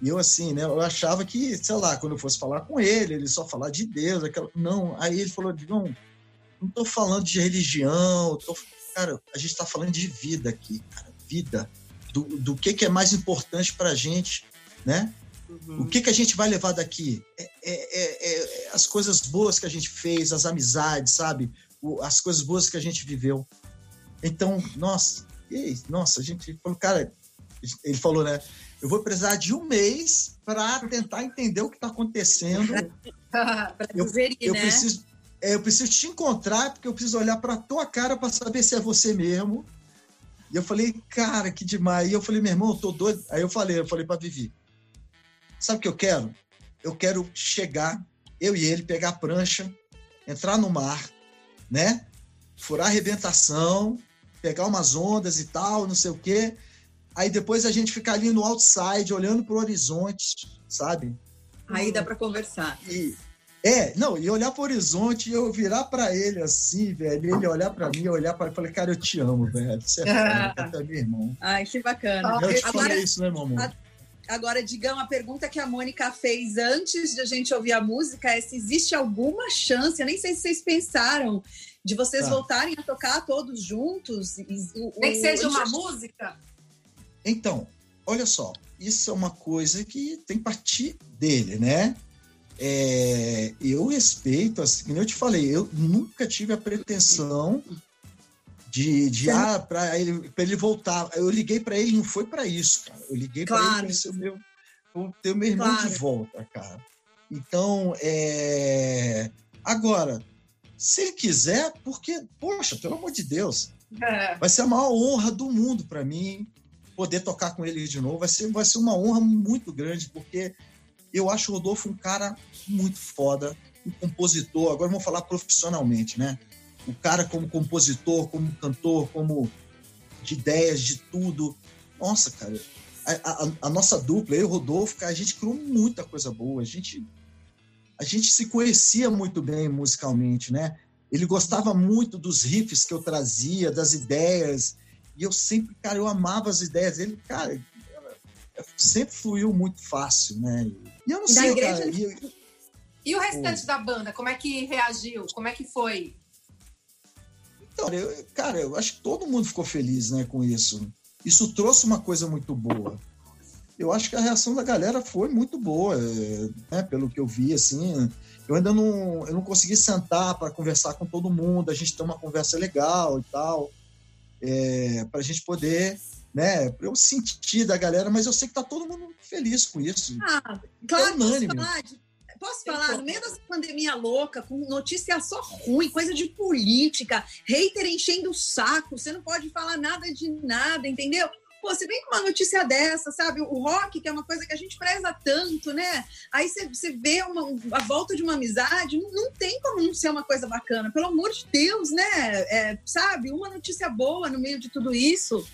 S4: E eu assim, né? Eu achava que, sei lá, quando eu fosse falar com ele, ele só falar de Deus, aquela... não. Aí ele falou, não, não tô falando de religião, tô... cara, a gente tá falando de vida aqui, cara, vida. Do, do que que é mais importante pra gente, né? O que, que a gente vai levar daqui? É, é- é- é as coisas boas que a gente fez, as amizades, sabe? O- as coisas boas que a gente viveu. Então, nossa, e aí, nossa, a gente falou, cara, ele falou, né? Eu vou precisar de um mês para tentar entender o que está acontecendo.
S3: Para
S4: Eu-
S3: digerir,
S4: Eu
S3: né?
S4: preciso, é, eu preciso te encontrar porque eu preciso olhar para tua cara para saber se é você mesmo. E eu falei, cara, que demais. E eu falei, meu irmão, eu tô doido. Aí eu falei, eu falei para Vivi, sabe o que eu quero? Eu quero chegar, eu e ele, pegar a prancha, entrar no mar, né? Furar a arrebentação, pegar umas ondas e tal, não sei o quê. Aí depois a gente ficar ali no outside, olhando pro horizonte, sabe?
S3: Aí dá para conversar.
S4: E, é, não, e olhar pro horizonte e eu virar pra ele assim, velho, e ele olhar pra mim, olhar pra ele e falei, cara, eu te amo, velho. Você é foda, é meu irmão.
S3: Ai, que bacana.
S4: Eu te
S3: Agora,
S4: falei isso, né, meu amor?
S3: Agora, Digão, a pergunta que a Mônica fez antes de a gente ouvir a música é se existe alguma chance, eu nem sei se vocês pensaram, de vocês
S4: Tá.
S3: voltarem a tocar todos juntos. E- o-
S5: Nem que seja
S3: o-
S5: uma música.
S4: Então, olha só, isso é uma coisa que tem que partir dele, né? É, eu respeito, assim, como eu te falei, eu nunca tive a pretensão de, de ah, para ele, pra ele voltar. Eu liguei para ele, não foi para isso, cara. Eu liguei para
S3: Claro.
S4: ele para ser o meu, ter o meu irmão
S3: Claro.
S4: de volta, cara. Então, é, agora, se ele quiser, porque, poxa, pelo amor de Deus,
S5: É.
S4: vai ser a maior honra do mundo para mim poder tocar com ele de novo. Vai ser, vai ser uma honra muito grande, porque eu acho o Rodolfo um cara muito foda, um compositor. Agora vamos falar profissionalmente, né? O cara como compositor, como cantor, como de ideias, de tudo. Nossa, cara, a, a- a nossa dupla, eu e o Rodolfo, cara, a gente criou muita coisa boa. A gente, a gente se conhecia muito bem musicalmente, né? Ele gostava muito dos riffs que eu trazia, das ideias. E eu sempre, cara, eu amava as ideias dele. Cara, sempre fluiu muito fácil, né? E eu não
S3: E
S4: sei,
S3: igreja-
S4: cara. e-
S5: E o restante da banda, como é que reagiu? Como é que foi?
S4: Então, eu- cara, eu acho que todo mundo ficou feliz, né, com isso. Isso trouxe uma coisa muito boa. Eu acho que a reação da galera foi muito boa, é, né, pelo que eu vi, assim. Eu ainda não, eu não consegui sentar para conversar com todo mundo, a gente ter uma conversa legal e tal, é, para a gente poder, né, eu sentir da galera, mas eu sei que tá todo mundo feliz com isso.
S3: Ah, claro, posso
S4: unânime.
S3: falar, de- posso falar, no meio dessa pandemia louca, com notícia só ruim, coisa de política, hater enchendo o saco, você não pode falar nada de nada, entendeu? Pô, você vem com uma notícia dessa, sabe? O rock, que é uma coisa que a gente preza tanto, né? Aí você, você vê uma, a volta de uma amizade, não, não tem como não ser uma coisa bacana. Pelo amor de Deus, né? É, sabe? Uma notícia boa no meio de tudo isso.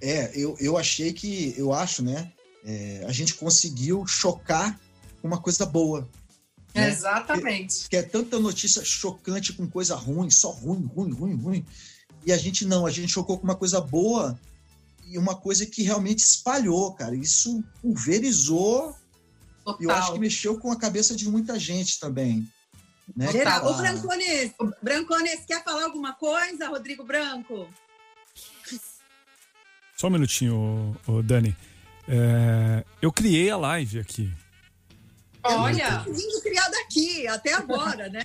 S4: É, eu, eu achei que, eu acho, né, é, a gente conseguiu chocar com uma coisa boa. né?
S5: Exatamente.
S4: que é tanta notícia chocante com coisa ruim, só ruim, ruim, ruim, ruim. E a gente não, a gente chocou com uma coisa boa e uma coisa que realmente espalhou, cara. Isso pulverizou e eu acho que
S5: Total.
S4: mexeu com a cabeça de muita gente também. Né?
S3: Geral. Ô, Brancones, Brancones, quer falar alguma coisa, Rodrigo Branco?
S2: Só um minutinho, ô, ô, Dani. É, eu criei a live aqui.
S5: Olha,
S3: Vindo criado aqui, até agora, né?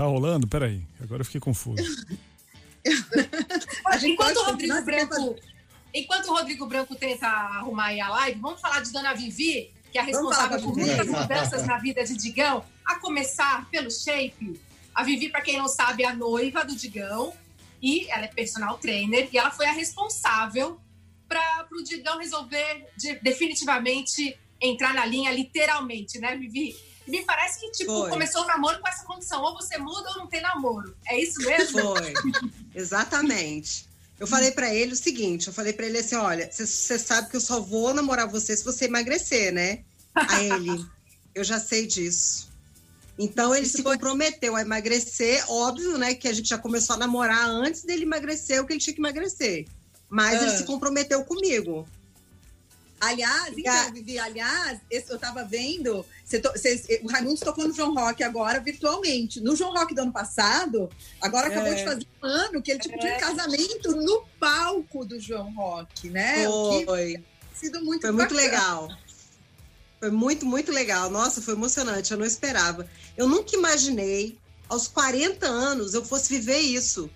S2: Tá rolando? Peraí, agora eu fiquei confuso.
S3: A gente
S5: enquanto o Rodrigo Branco, enquanto o Rodrigo Branco tenta arrumar aí a live, vamos falar de Dona Vivi, que é a responsável por muitas mudanças na vida de Digão, a começar pelo shape. A Vivi, para quem não sabe, é a noiva do Digão e ela é personal trainer e ela foi a responsável para o Digão resolver de- definitivamente entrar na linha, literalmente, né, Vivi? Me parece que tipo
S7: Foi.
S5: começou o namoro com essa condição, ou você muda ou não tem namoro. É isso mesmo?
S7: Foi. Exatamente. Eu falei pra ele o seguinte, eu falei pra ele assim, olha, você sabe que eu só vou namorar você se você emagrecer, né? A ele, eu já sei disso. Então ele
S3: Isso
S7: se comprometeu a emagrecer, óbvio, né, que a gente já começou a namorar antes dele emagrecer o que ele tinha que emagrecer. Mas ele
S3: Ah.
S7: se comprometeu comigo.
S3: Aliás, então, Vivi, aliás, esse eu tava vendo, você to- vocês- o Raimundo tocou no João Rock agora virtualmente. No João Rock do ano passado, agora acabou
S7: É.
S3: de fazer um ano que ele tipo, pediu em casamento no palco do João Rock, né?
S7: Foi.
S3: sido muito
S7: Foi muito
S3: bacana.
S7: legal. Foi muito, muito legal. Nossa, foi emocionante. Eu não esperava. Eu nunca imaginei, aos 40 anos, eu fosse viver isso.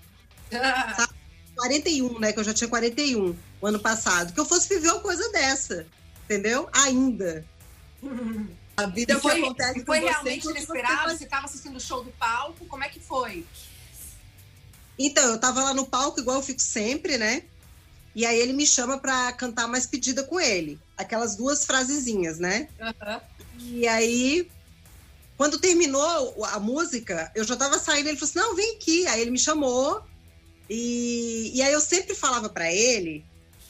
S7: 41, né? Que eu já tinha 41 o ano passado. Que eu fosse viver uma coisa dessa. Entendeu? Ainda.
S3: A vida é
S5: E foi,
S3: acontece
S5: e foi realmente
S3: você
S5: inesperado? Você estava assistindo o show do palco? Como é que foi?
S7: Então, eu tava lá no palco, igual eu fico sempre, né? E aí ele me chama pra cantar mais pedida com ele. Aquelas duas frasezinhas, né?
S5: Aham.
S7: E aí, quando terminou a música, eu já tava saindo, ele falou assim: não, vem aqui. Aí ele me chamou. E, e aí eu sempre falava pra ele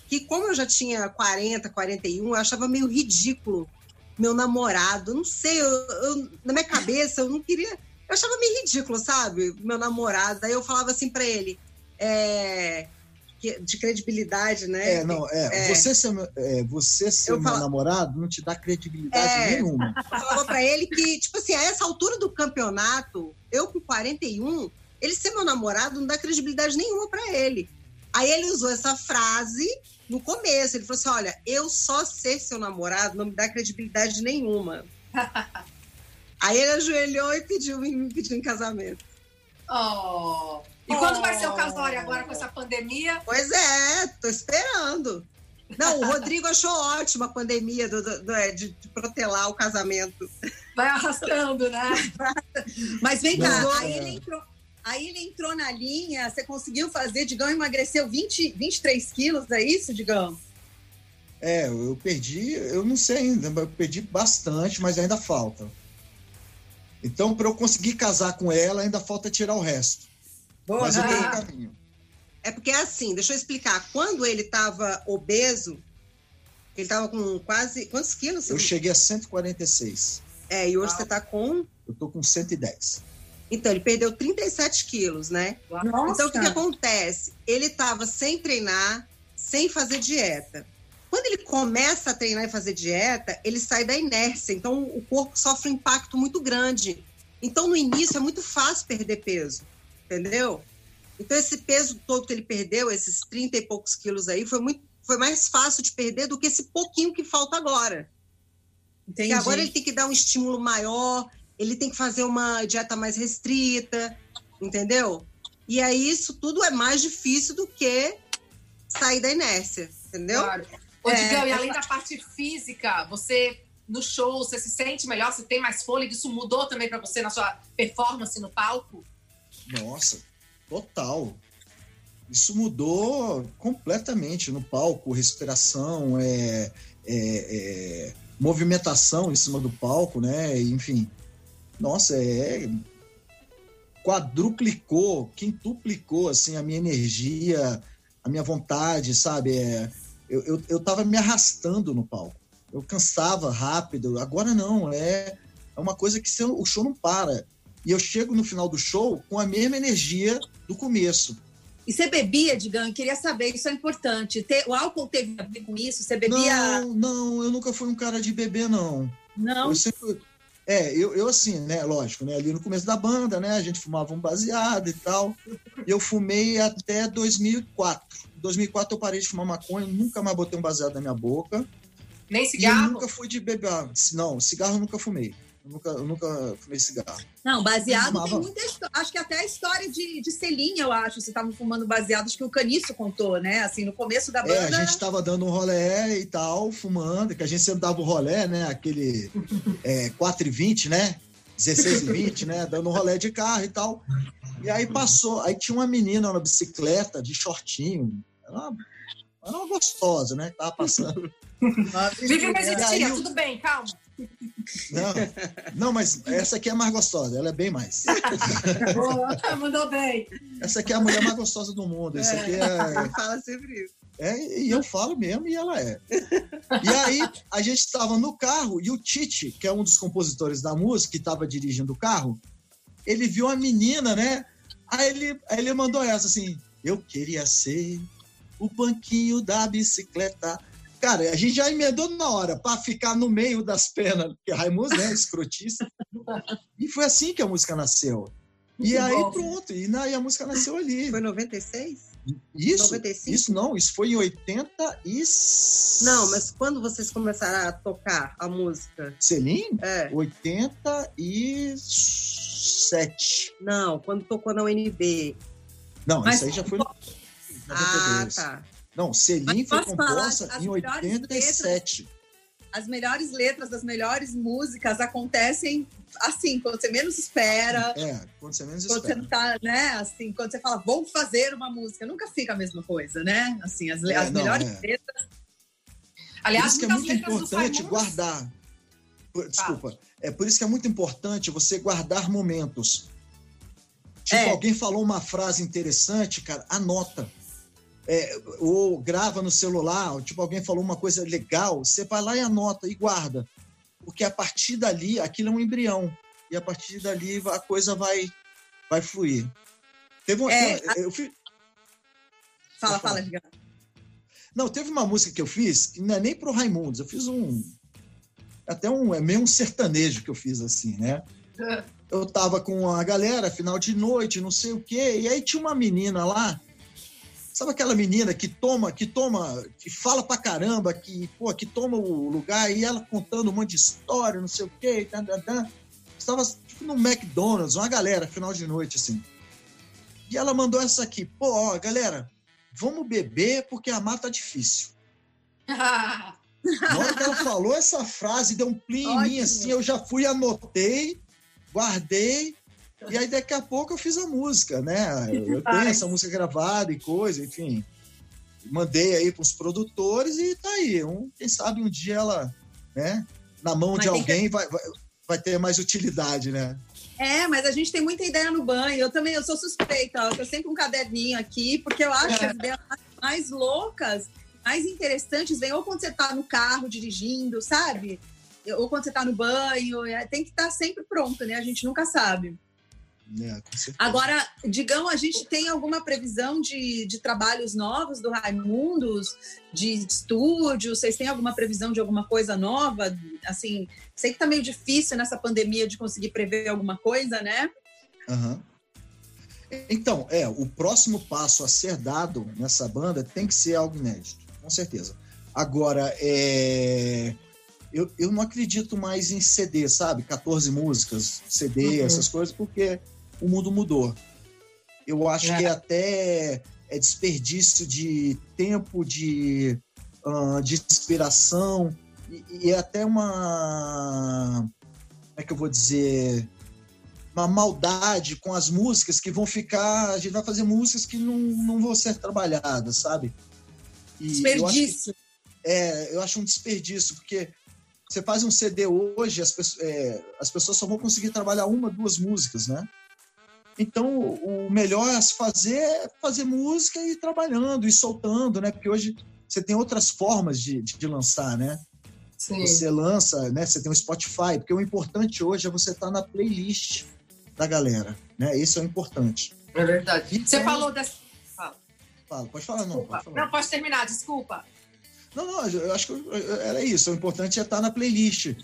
S7: que, como eu já tinha 40, 41, eu achava meio ridículo meu namorado. Não sei, eu, eu- na minha cabeça eu não queria. Eu achava meio ridículo, sabe? Meu namorado. Aí eu falava assim pra ele: é, de credibilidade, né?
S4: É, não, é,
S7: É.
S4: Você ser, é, você ser
S7: Eu
S4: meu
S7: falo-
S4: namorado não te dá credibilidade
S7: É.
S4: nenhuma.
S7: Eu falava pra ele que, tipo assim, a essa altura do campeonato, eu com 41, ele ser meu namorado não dá credibilidade nenhuma pra ele. Aí ele usou essa frase no começo. Ele falou assim: olha, eu só ser seu namorado não me dá credibilidade nenhuma. Aí ele ajoelhou e pediu, me pediu em casamento.
S5: Oh. E quando vai ser o
S7: Oh.
S5: casório agora com essa pandemia?
S7: Pois é, tô esperando. Não, o Rodrigo achou ótima a pandemia do, do- do- é, de, de protelar o casamento.
S5: Vai arrastando, né?
S3: Mas vem cá, aí ele entrou. Aí ele entrou na linha, você conseguiu fazer, Digão emagreceu 20, 23 quilos, é isso, Digão?
S4: É, eu perdi, eu não sei ainda, mas eu perdi bastante, mas ainda falta. Então, para eu conseguir casar com ela, ainda falta tirar o resto.
S3: Boa,
S4: Mas eu tenho um caminho.
S7: É porque é assim, deixa eu explicar. Quando ele estava obeso, ele estava com quase. Quantos quilos?
S4: Eu cheguei a 146.
S7: É, e hoje você está com.
S4: Eu tô com 110.
S7: Então, ele perdeu 37 quilos, né?
S3: Nossa.
S7: Então, o que, que acontece? Ele estava sem treinar, sem fazer dieta. Quando ele começa a treinar e fazer dieta, ele sai da inércia. Então, o corpo sofre um impacto muito grande. Então, no início, é muito fácil perder peso, entendeu? Então, esse peso todo que ele perdeu, esses 30 e poucos quilos aí, foi, muito, foi mais fácil de perder do que esse pouquinho que falta agora.
S3: Entendi.
S7: Porque agora ele tem que dar um estímulo maior, ele tem que fazer uma dieta mais restrita, entendeu? E aí isso tudo é mais difícil do que sair da inércia, entendeu?
S5: Claro. Ô,
S3: É,
S5: Digão, e além da parte física, você no show, você se sente melhor, você tem mais fôlego, isso mudou também pra você na sua performance no palco?
S4: Nossa, total. Isso mudou completamente no palco, respiração, é, é, é, movimentação em cima do palco, né? Enfim, nossa, é quadruplicou, quintuplicou assim a minha energia, a minha vontade, sabe? É, eu, eu, eu tava me arrastando no palco. Eu cansava rápido. Agora não, é, é uma coisa que você- o show não para. E eu chego no final do show com a mesma energia do começo.
S3: E você bebia, Digão? Eu queria saber, isso é importante. Te- O álcool teve a ver com isso? Você bebia.
S4: Não, não, eu nunca fui um cara de beber, não.
S3: Não.
S4: Eu sempre. É, eu, eu assim, né? Lógico, né? Ali no começo da banda, né? A gente fumava um baseado e tal. Eu fumei até 2004. Em 2004 eu parei de fumar maconha, nunca mais botei um baseado na minha boca.
S5: Nem
S4: E eu
S5: cigarro?
S4: nunca fui de beber. Não, cigarro eu nunca fumei. Eu nunca, eu nunca fumei cigarro.
S3: Não, baseado tem muita história. Acho que até a história de, de Celinha, eu acho. Você estava fumando baseado, acho que o Caniço contou, né? Assim, no começo da
S4: É,
S3: banda.
S4: a gente tava dando um rolé e tal, fumando, que a gente sempre dava o rolé, né? Aquele é, 4 e 20, né? 16 e 20, né? Dando um rolé de carro e tal. E aí passou, aí tinha uma menina na bicicleta de shortinho. Era uma, era uma gostosa, né? que Tava passando.
S5: Vive
S4: aí
S5: existia, tudo bem, calma.
S4: Não, não, mas essa aqui é mais gostosa, ela é bem mais.
S5: Boa, mandou bem.
S4: Essa aqui é a mulher mais gostosa do mundo. Essa aqui é,
S7: Ele fala sempre isso.
S4: É, e eu falo mesmo, e ela é. E aí, a gente estava no carro, e o Tite, que é um dos compositores da música, que estava dirigindo o carro, ele viu a menina, né? Aí ele, aí ele mandou essa assim: Eu queria ser o banquinho da bicicleta. Cara, a gente já emendou na hora, para ficar no meio das pernas, porque Raimundo, né? Escrotice. E foi assim que a música nasceu. E aí,
S5: bom.
S4: pronto, e, na, e a música nasceu ali.
S7: Foi 96?
S4: Isso,
S7: 95?
S4: isso não, isso foi em 80 e...
S7: Não, mas quando vocês começaram a tocar a música?
S4: Selim?
S7: É.
S4: 87.
S7: Não, quando tocou na UNB.
S4: Não,
S3: Mas-
S4: isso aí já foi no
S7: Ah,
S4: 92.
S7: tá.
S4: Não, Selim foi
S3: falar,
S4: composta em
S3: melhores
S4: 87.
S3: As melhores letras, as melhores músicas acontecem assim, quando você menos espera.
S4: É, quando você menos
S3: Quando você
S4: espera.
S3: não tá, né, assim, quando você fala, vou fazer uma música, nunca fica a mesma coisa, né? Assim, as,
S4: É,
S3: as
S4: não,
S3: melhores
S4: é.
S3: letras.
S4: Por
S5: Aliás,
S4: isso que é muito
S5: letras
S4: importante guardar. Por- Desculpa. É por isso que é muito importante você guardar momentos. Tipo,
S3: É.
S4: alguém falou uma frase interessante, cara, anota. É, ou grava no celular, ou, tipo, alguém falou uma coisa legal, você vai lá e anota e guarda. Porque a partir dali, aquilo é um embrião. E a partir dali a coisa vai, vai fluir. Teve uma,
S3: É,
S4: eu fiz,
S3: Fala, fala, Diga.
S4: não, teve uma música que eu fiz, que não é nem pro Raimundos, eu fiz um. Até um. É meio um sertanejo que eu fiz assim, né? Eu tava com a galera, final de noite, não sei o quê, e aí tinha uma menina lá. Sabe aquela menina que toma, que toma, que fala pra caramba, que, pô, que toma o lugar e ela contando um monte de história, não sei o quê, tan, tan, tan. Estava tipo no McDonald's, uma galera, final de noite, assim. E ela mandou essa aqui, pô, ó, galera, vamos beber porque a mar tá difícil. Na hora que ela falou essa frase, deu um plim em mim assim, eu já fui, anotei, guardei, e aí daqui a pouco eu fiz a música, né? Eu tenho essa música gravada e coisa, enfim. Mandei aí pros produtores e tá aí. Um, quem sabe um dia ela, né, na mão
S3: Mas
S4: de
S3: tem que-
S4: alguém vai, vai, vai ter mais utilidade, né?
S3: É, mas a gente tem muita ideia no banho. Eu também, eu sou suspeita, ó. Eu tô sempre com um caderninho aqui, porque eu acho que as ideias mais loucas, mais interessantes vêm ou quando você tá no carro dirigindo, sabe? Ou quando você tá no banho. é, Tem que estar sempre pronto, né? A gente nunca sabe.
S4: É, certeza.
S3: Agora, Digão, a gente tem alguma previsão de, de trabalhos novos do Raimundos, de estúdio? Vocês têm alguma previsão de alguma coisa nova? Assim, sei que tá meio difícil nessa pandemia de conseguir prever alguma coisa, né?
S4: Aham. Então, é, o próximo passo a ser dado nessa banda tem que ser algo inédito, com certeza. Agora, é, eu, eu não acredito mais em CD, sabe? 14 músicas, CD,
S7: Uhum.
S4: essas coisas, porque o mundo mudou. Eu acho
S7: É.
S4: que até é desperdício de tempo, de, ah, de inspiração, e, e é até uma. Como é que eu vou dizer? uma maldade com as músicas que vão ficar. A gente vai fazer músicas que não, não vão ser trabalhadas, sabe? E eu que-
S3: Desperdício.
S4: é, eu acho um desperdício, porque você faz um CD hoje, as, é, as pessoas só vão conseguir trabalhar uma, duas músicas, né? Então, o melhor a se fazer é fazer música e ir trabalhando, e soltando, né? Porque hoje você tem outras formas de, de, de lançar, né?
S5: Sim.
S4: Você lança, né? Você tem o Spotify, porque o importante hoje é você estar na playlist da galera, né? Isso é o importante.
S5: É verdade. Você
S4: Então-
S5: falou dessa. Fala.
S4: Fala, pode falar, não.
S5: Desculpa.
S4: Pode falar.
S5: Não, pode terminar, desculpa.
S4: Não, não, eu acho que era isso. O importante é estar na playlist.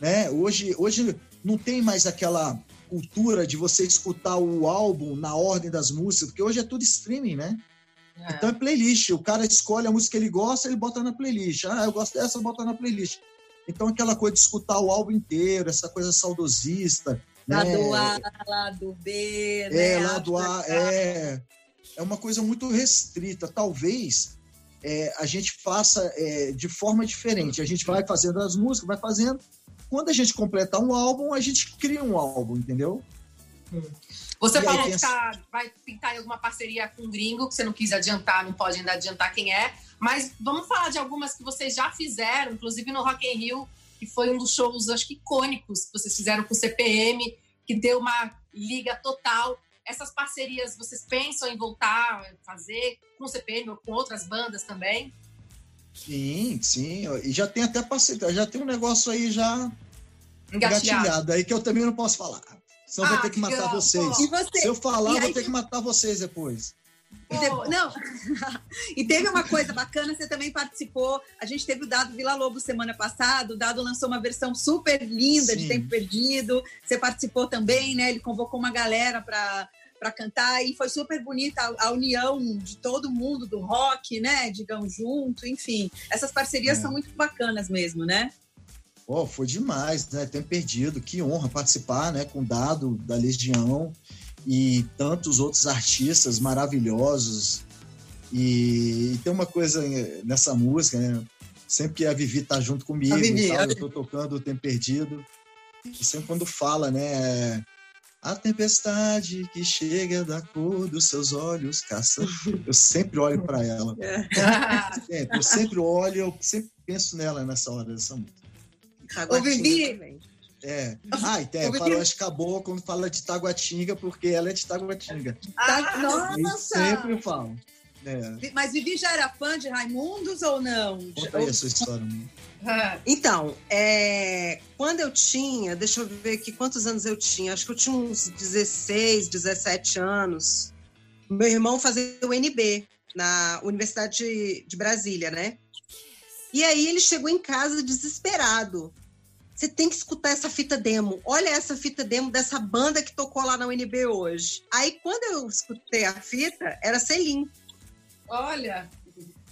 S4: Né? Hoje, hoje não tem mais aquela cultura de você escutar o álbum na ordem das músicas, porque hoje é tudo streaming, né?
S5: É.
S4: Então é playlist. O cara escolhe a música que ele gosta, ele bota na playlist. Ah, eu gosto dessa, bota na playlist. Então aquela coisa de escutar o álbum inteiro, essa coisa saudosista.
S3: Lá
S4: né?
S3: do A, lá do B,
S4: É,
S3: né?
S4: lá do A, é, é uma coisa muito restrita. Talvez é, a gente faça é, de forma diferente. A gente vai fazendo as músicas, vai fazendo. Quando a gente completar um álbum, a gente cria um álbum, entendeu?
S5: Você
S4: E aí
S5: falou
S4: tem
S5: que tá- vai pintar alguma parceria com um gringo, que você não quis adiantar, não pode ainda adiantar quem é. Mas vamos falar de algumas que vocês já fizeram, inclusive no Rock in Rio, que foi um dos shows, acho que icônicos, que vocês fizeram com o CPM, que deu uma liga total. Essas parcerias, vocês pensam em voltar a fazer com o CPM ou com outras bandas também?
S4: Sim, sim. E já tem até parceria, já tem um negócio aí já
S5: Engatilhado.
S4: engatilhado aí que eu também não posso falar. Senão
S5: Ah,
S4: vou ter que matar
S5: legal.
S4: vocês.
S3: E você?
S4: Se eu falar,
S3: E
S4: vou
S3: aí
S4: ter que matar vocês depois.
S3: E depois- não. e teve uma coisa bacana, você também participou. A gente teve o Dado Vila Lobo semana passada. O Dado lançou uma versão super linda de
S4: Sim.
S3: Tempo Perdido. Você participou também, né? Ele convocou uma galera para para cantar e foi super bonita a, a união de todo mundo do rock, né? Digam junto, enfim. Essas parcerias
S4: É.
S3: são muito bacanas mesmo, né?
S4: Pô, foi demais, né? Tempo perdido. Que honra participar, né? Com o Dado da Legião e tantos outros artistas maravilhosos. E, e tem uma coisa nessa música, né? Sempre que a Vivi tá junto comigo,
S3: A Vivi,
S4: tal, eu tô tocando o Tempo Perdido. E sempre quando fala, né? A tempestade que chega da cor dos seus olhos, caça. Eu sempre olho para ela. Sempre, eu sempre olho, eu sempre penso nela nessa hora dessa música.
S7: Taguatinga
S3: Vivi.
S4: É. Ah, e
S3: Ô, Vivi-
S4: faroeste caboclo quando fala de Taguatinga, porque ela é de Taguatinga.
S3: Tá-
S4: Eu
S3: Nossa!
S4: sempre falo. É.
S3: Mas Vivi já era fã de Raimundos ou não?
S4: Conta aí a sua história. amor.
S7: Então, é, quando eu tinha, deixa eu ver aqui quantos anos eu tinha, acho que eu tinha uns 16, 17 anos. Meu irmão fazia o NB na Universidade de, de Brasília, né? E aí ele chegou em casa desesperado. Você tem que escutar essa fita demo. Olha essa fita demo dessa banda que tocou lá na UNB hoje. Aí quando eu escutei a fita, era Selim.
S5: Olha,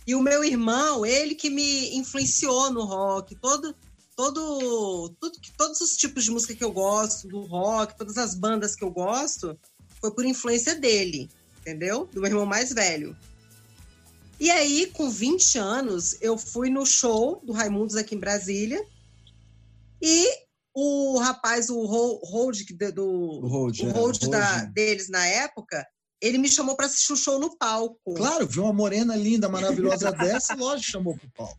S7: E o meu irmão, ele que me influenciou no rock, todo, todo, tudo, todos os tipos de música que eu gosto, do rock, todas as bandas que eu gosto, foi por influência dele, entendeu? Do meu irmão mais velho. E aí, com 20 anos, eu fui no show do Raimundos aqui em Brasília. E o rapaz, o Hold, que- do,
S4: O Hold,
S7: o
S4: é,
S7: hold
S4: o
S7: da-
S4: Hold.
S7: deles na época, ele me chamou para assistir o show no palco.
S4: Claro, viu uma morena linda, maravilhosa dessa, lógico, chamou pro palco.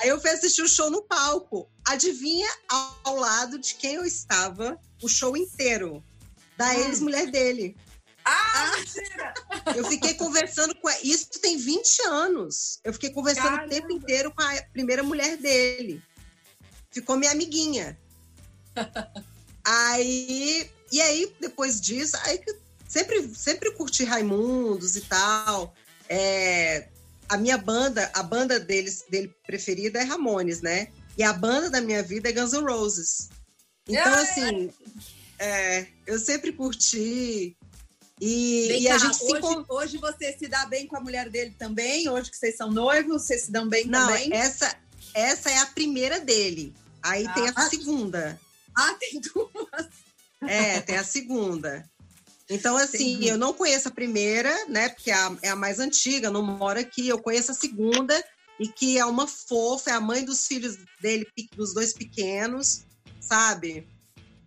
S7: Aí eu fui assistir o show no palco. Adivinha ao, lado de quem eu estava o show inteiro? Da
S5: Hum.
S7: ex-mulher dele.
S5: Ah, mentira!
S7: Eu fiquei conversando com ela. Isso tem 20 anos. Eu fiquei conversando
S5: Caramba.
S7: o tempo inteiro com a primeira mulher dele. Ficou minha amiguinha. aí, e aí, depois disso, aí que sempre, sempre curti Raimundos e tal. É, a minha banda, a banda deles, dele preferida é Ramones, né? E a banda da minha vida é Guns N' Roses. Então,
S5: Ai,
S7: assim, é, eu sempre curti. E, e a
S3: cá,
S7: gente se
S3: hoje, hoje você se dá bem com a mulher dele também? Hoje que vocês são noivos, vocês se dão bem
S7: Não,
S3: também?
S7: essa, essa é a primeira dele. Aí tem a
S3: Ah.
S7: segunda.
S3: Ah, tem duas.
S7: É, tem a segunda. Então, assim,
S3: Entendi.
S7: eu não conheço a primeira, né? Porque é a, é a mais antiga, não mora aqui. Eu conheço a segunda, e que é uma fofa, é a mãe dos filhos dele, dos dois pequenos, sabe?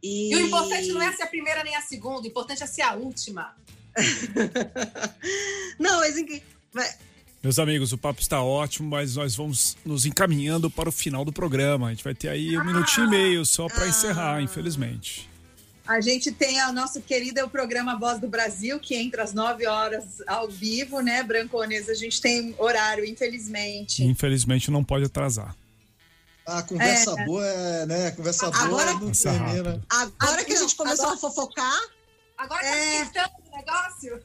S7: E,
S5: E o importante não é ser a primeira nem a segunda, o importante é ser a última.
S7: Não, mas em que-
S2: Meus amigos, o papo está ótimo, mas nós vamos nos encaminhando para o final do programa. A gente vai ter aí um minutinho e meio só para
S7: Ah.
S2: encerrar, infelizmente.
S3: A gente tem o nosso querido é o programa Voz do Brasil, que entra às 9 horas ao vivo, né, Brancones? A gente tem horário, infelizmente.
S2: Infelizmente não pode atrasar.
S4: A conversa boa é, né? A conversa boa
S7: Agora-
S4: não termina.
S7: agora que a gente começou
S3: Agora-
S7: a fofocar,
S5: Agora tá
S3: É.
S5: esquentando o negócio.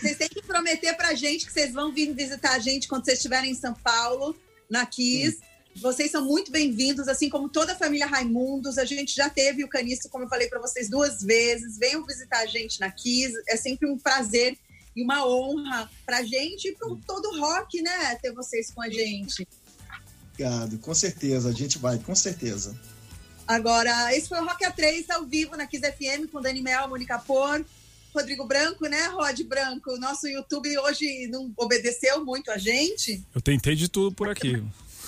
S3: Vocês têm que prometer pra gente que vocês vão vir visitar a gente quando vocês estiverem em São Paulo, na Kiss. Vocês são muito bem-vindos, assim como toda a família Raimundos. A gente já teve o Caniço, como eu falei pra vocês, duas vezes. Venham visitar a gente na Kiss. É sempre um prazer e uma honra pra gente e pra todo o rock, né? Ter vocês com a gente.
S4: Obrigado, com certeza, a gente vai, com certeza.
S3: Agora, esse foi o Rock A3 ao vivo na Kiss FM com Dani Mel, Mônica Por, Rodrigo Branco, né, Rod Branco? Nosso YouTube hoje não obedeceu muito a gente.
S2: Eu tentei de tudo por aqui.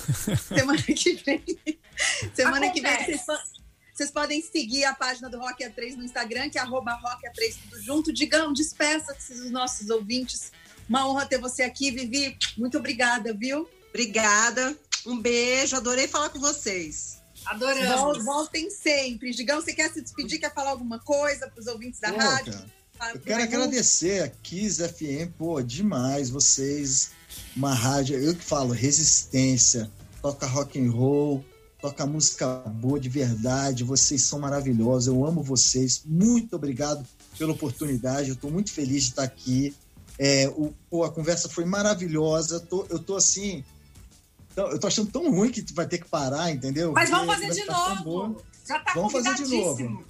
S3: Semana que vem. Semana que vem
S5: Acontece.
S3: vocês, vocês podem seguir a página do Rock A3 no Instagram, que é arroba Rock A3 tudo junto. Digam, despeça-se dos nossos ouvintes. Uma honra ter você aqui, Vivi. Muito obrigada, viu?
S7: obrigada. Um beijo, adorei falar com vocês.
S5: Adoramos.
S3: Voltem sempre. Digão, você quer se despedir? Quer falar alguma coisa para os ouvintes da
S4: Pô,
S3: rádio?
S4: cara,
S3: Para-
S4: eu quero agradecer a Kiss FM, pô, demais vocês. Uma rádio, eu que falo, resistência, toca rock and roll, toca música boa de verdade. Vocês são maravilhosos, eu amo vocês. Muito obrigado pela oportunidade. Eu estou muito feliz de estar aqui. É, o, pô, a conversa foi maravilhosa. Eu tô, eu tô assim. Eu tô achando tão ruim que vai ter que parar, entendeu?
S5: Mas vamos fazer de novo. Já tá
S4: Vamos fazer de novo.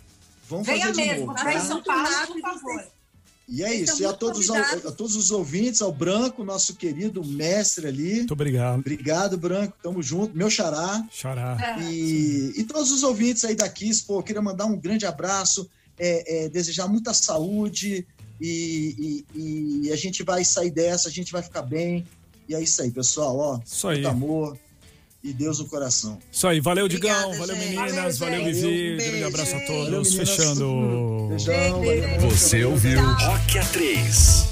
S4: Vamos
S5: Venha
S4: fazer de
S5: mesmo,
S4: novo.
S5: vem em
S4: tá?
S5: São Paulo, por favor.
S4: E é
S3: Vocês
S4: isso. E a todos,
S3: convidados.
S4: a todos os ouvintes, ao Branco, nosso querido mestre ali.
S2: Muito obrigado.
S4: Obrigado, Branco. Tamo junto. Meu xará.
S2: Xará.
S5: É.
S4: E, e todos os ouvintes aí da Kiss, pô, eu queria mandar um grande abraço, é, é, desejar muita saúde e, e- e a gente vai sair dessa, a gente vai ficar bem. E é isso aí, pessoal, ó.
S2: Isso aí.
S4: Muito amor e Deus no coração.
S2: Isso aí. Valeu,
S7: Obrigada,
S2: Digão. Valeu,
S7: gente.
S2: meninas. Valeu,
S7: Valeu,
S2: Vivi.
S7: gente.
S2: Grande abraço a
S7: Valeu,
S2: todos.
S4: meninas.
S2: Fechando.
S4: Beijão. valeu,
S1: Você ouviu Rock A3.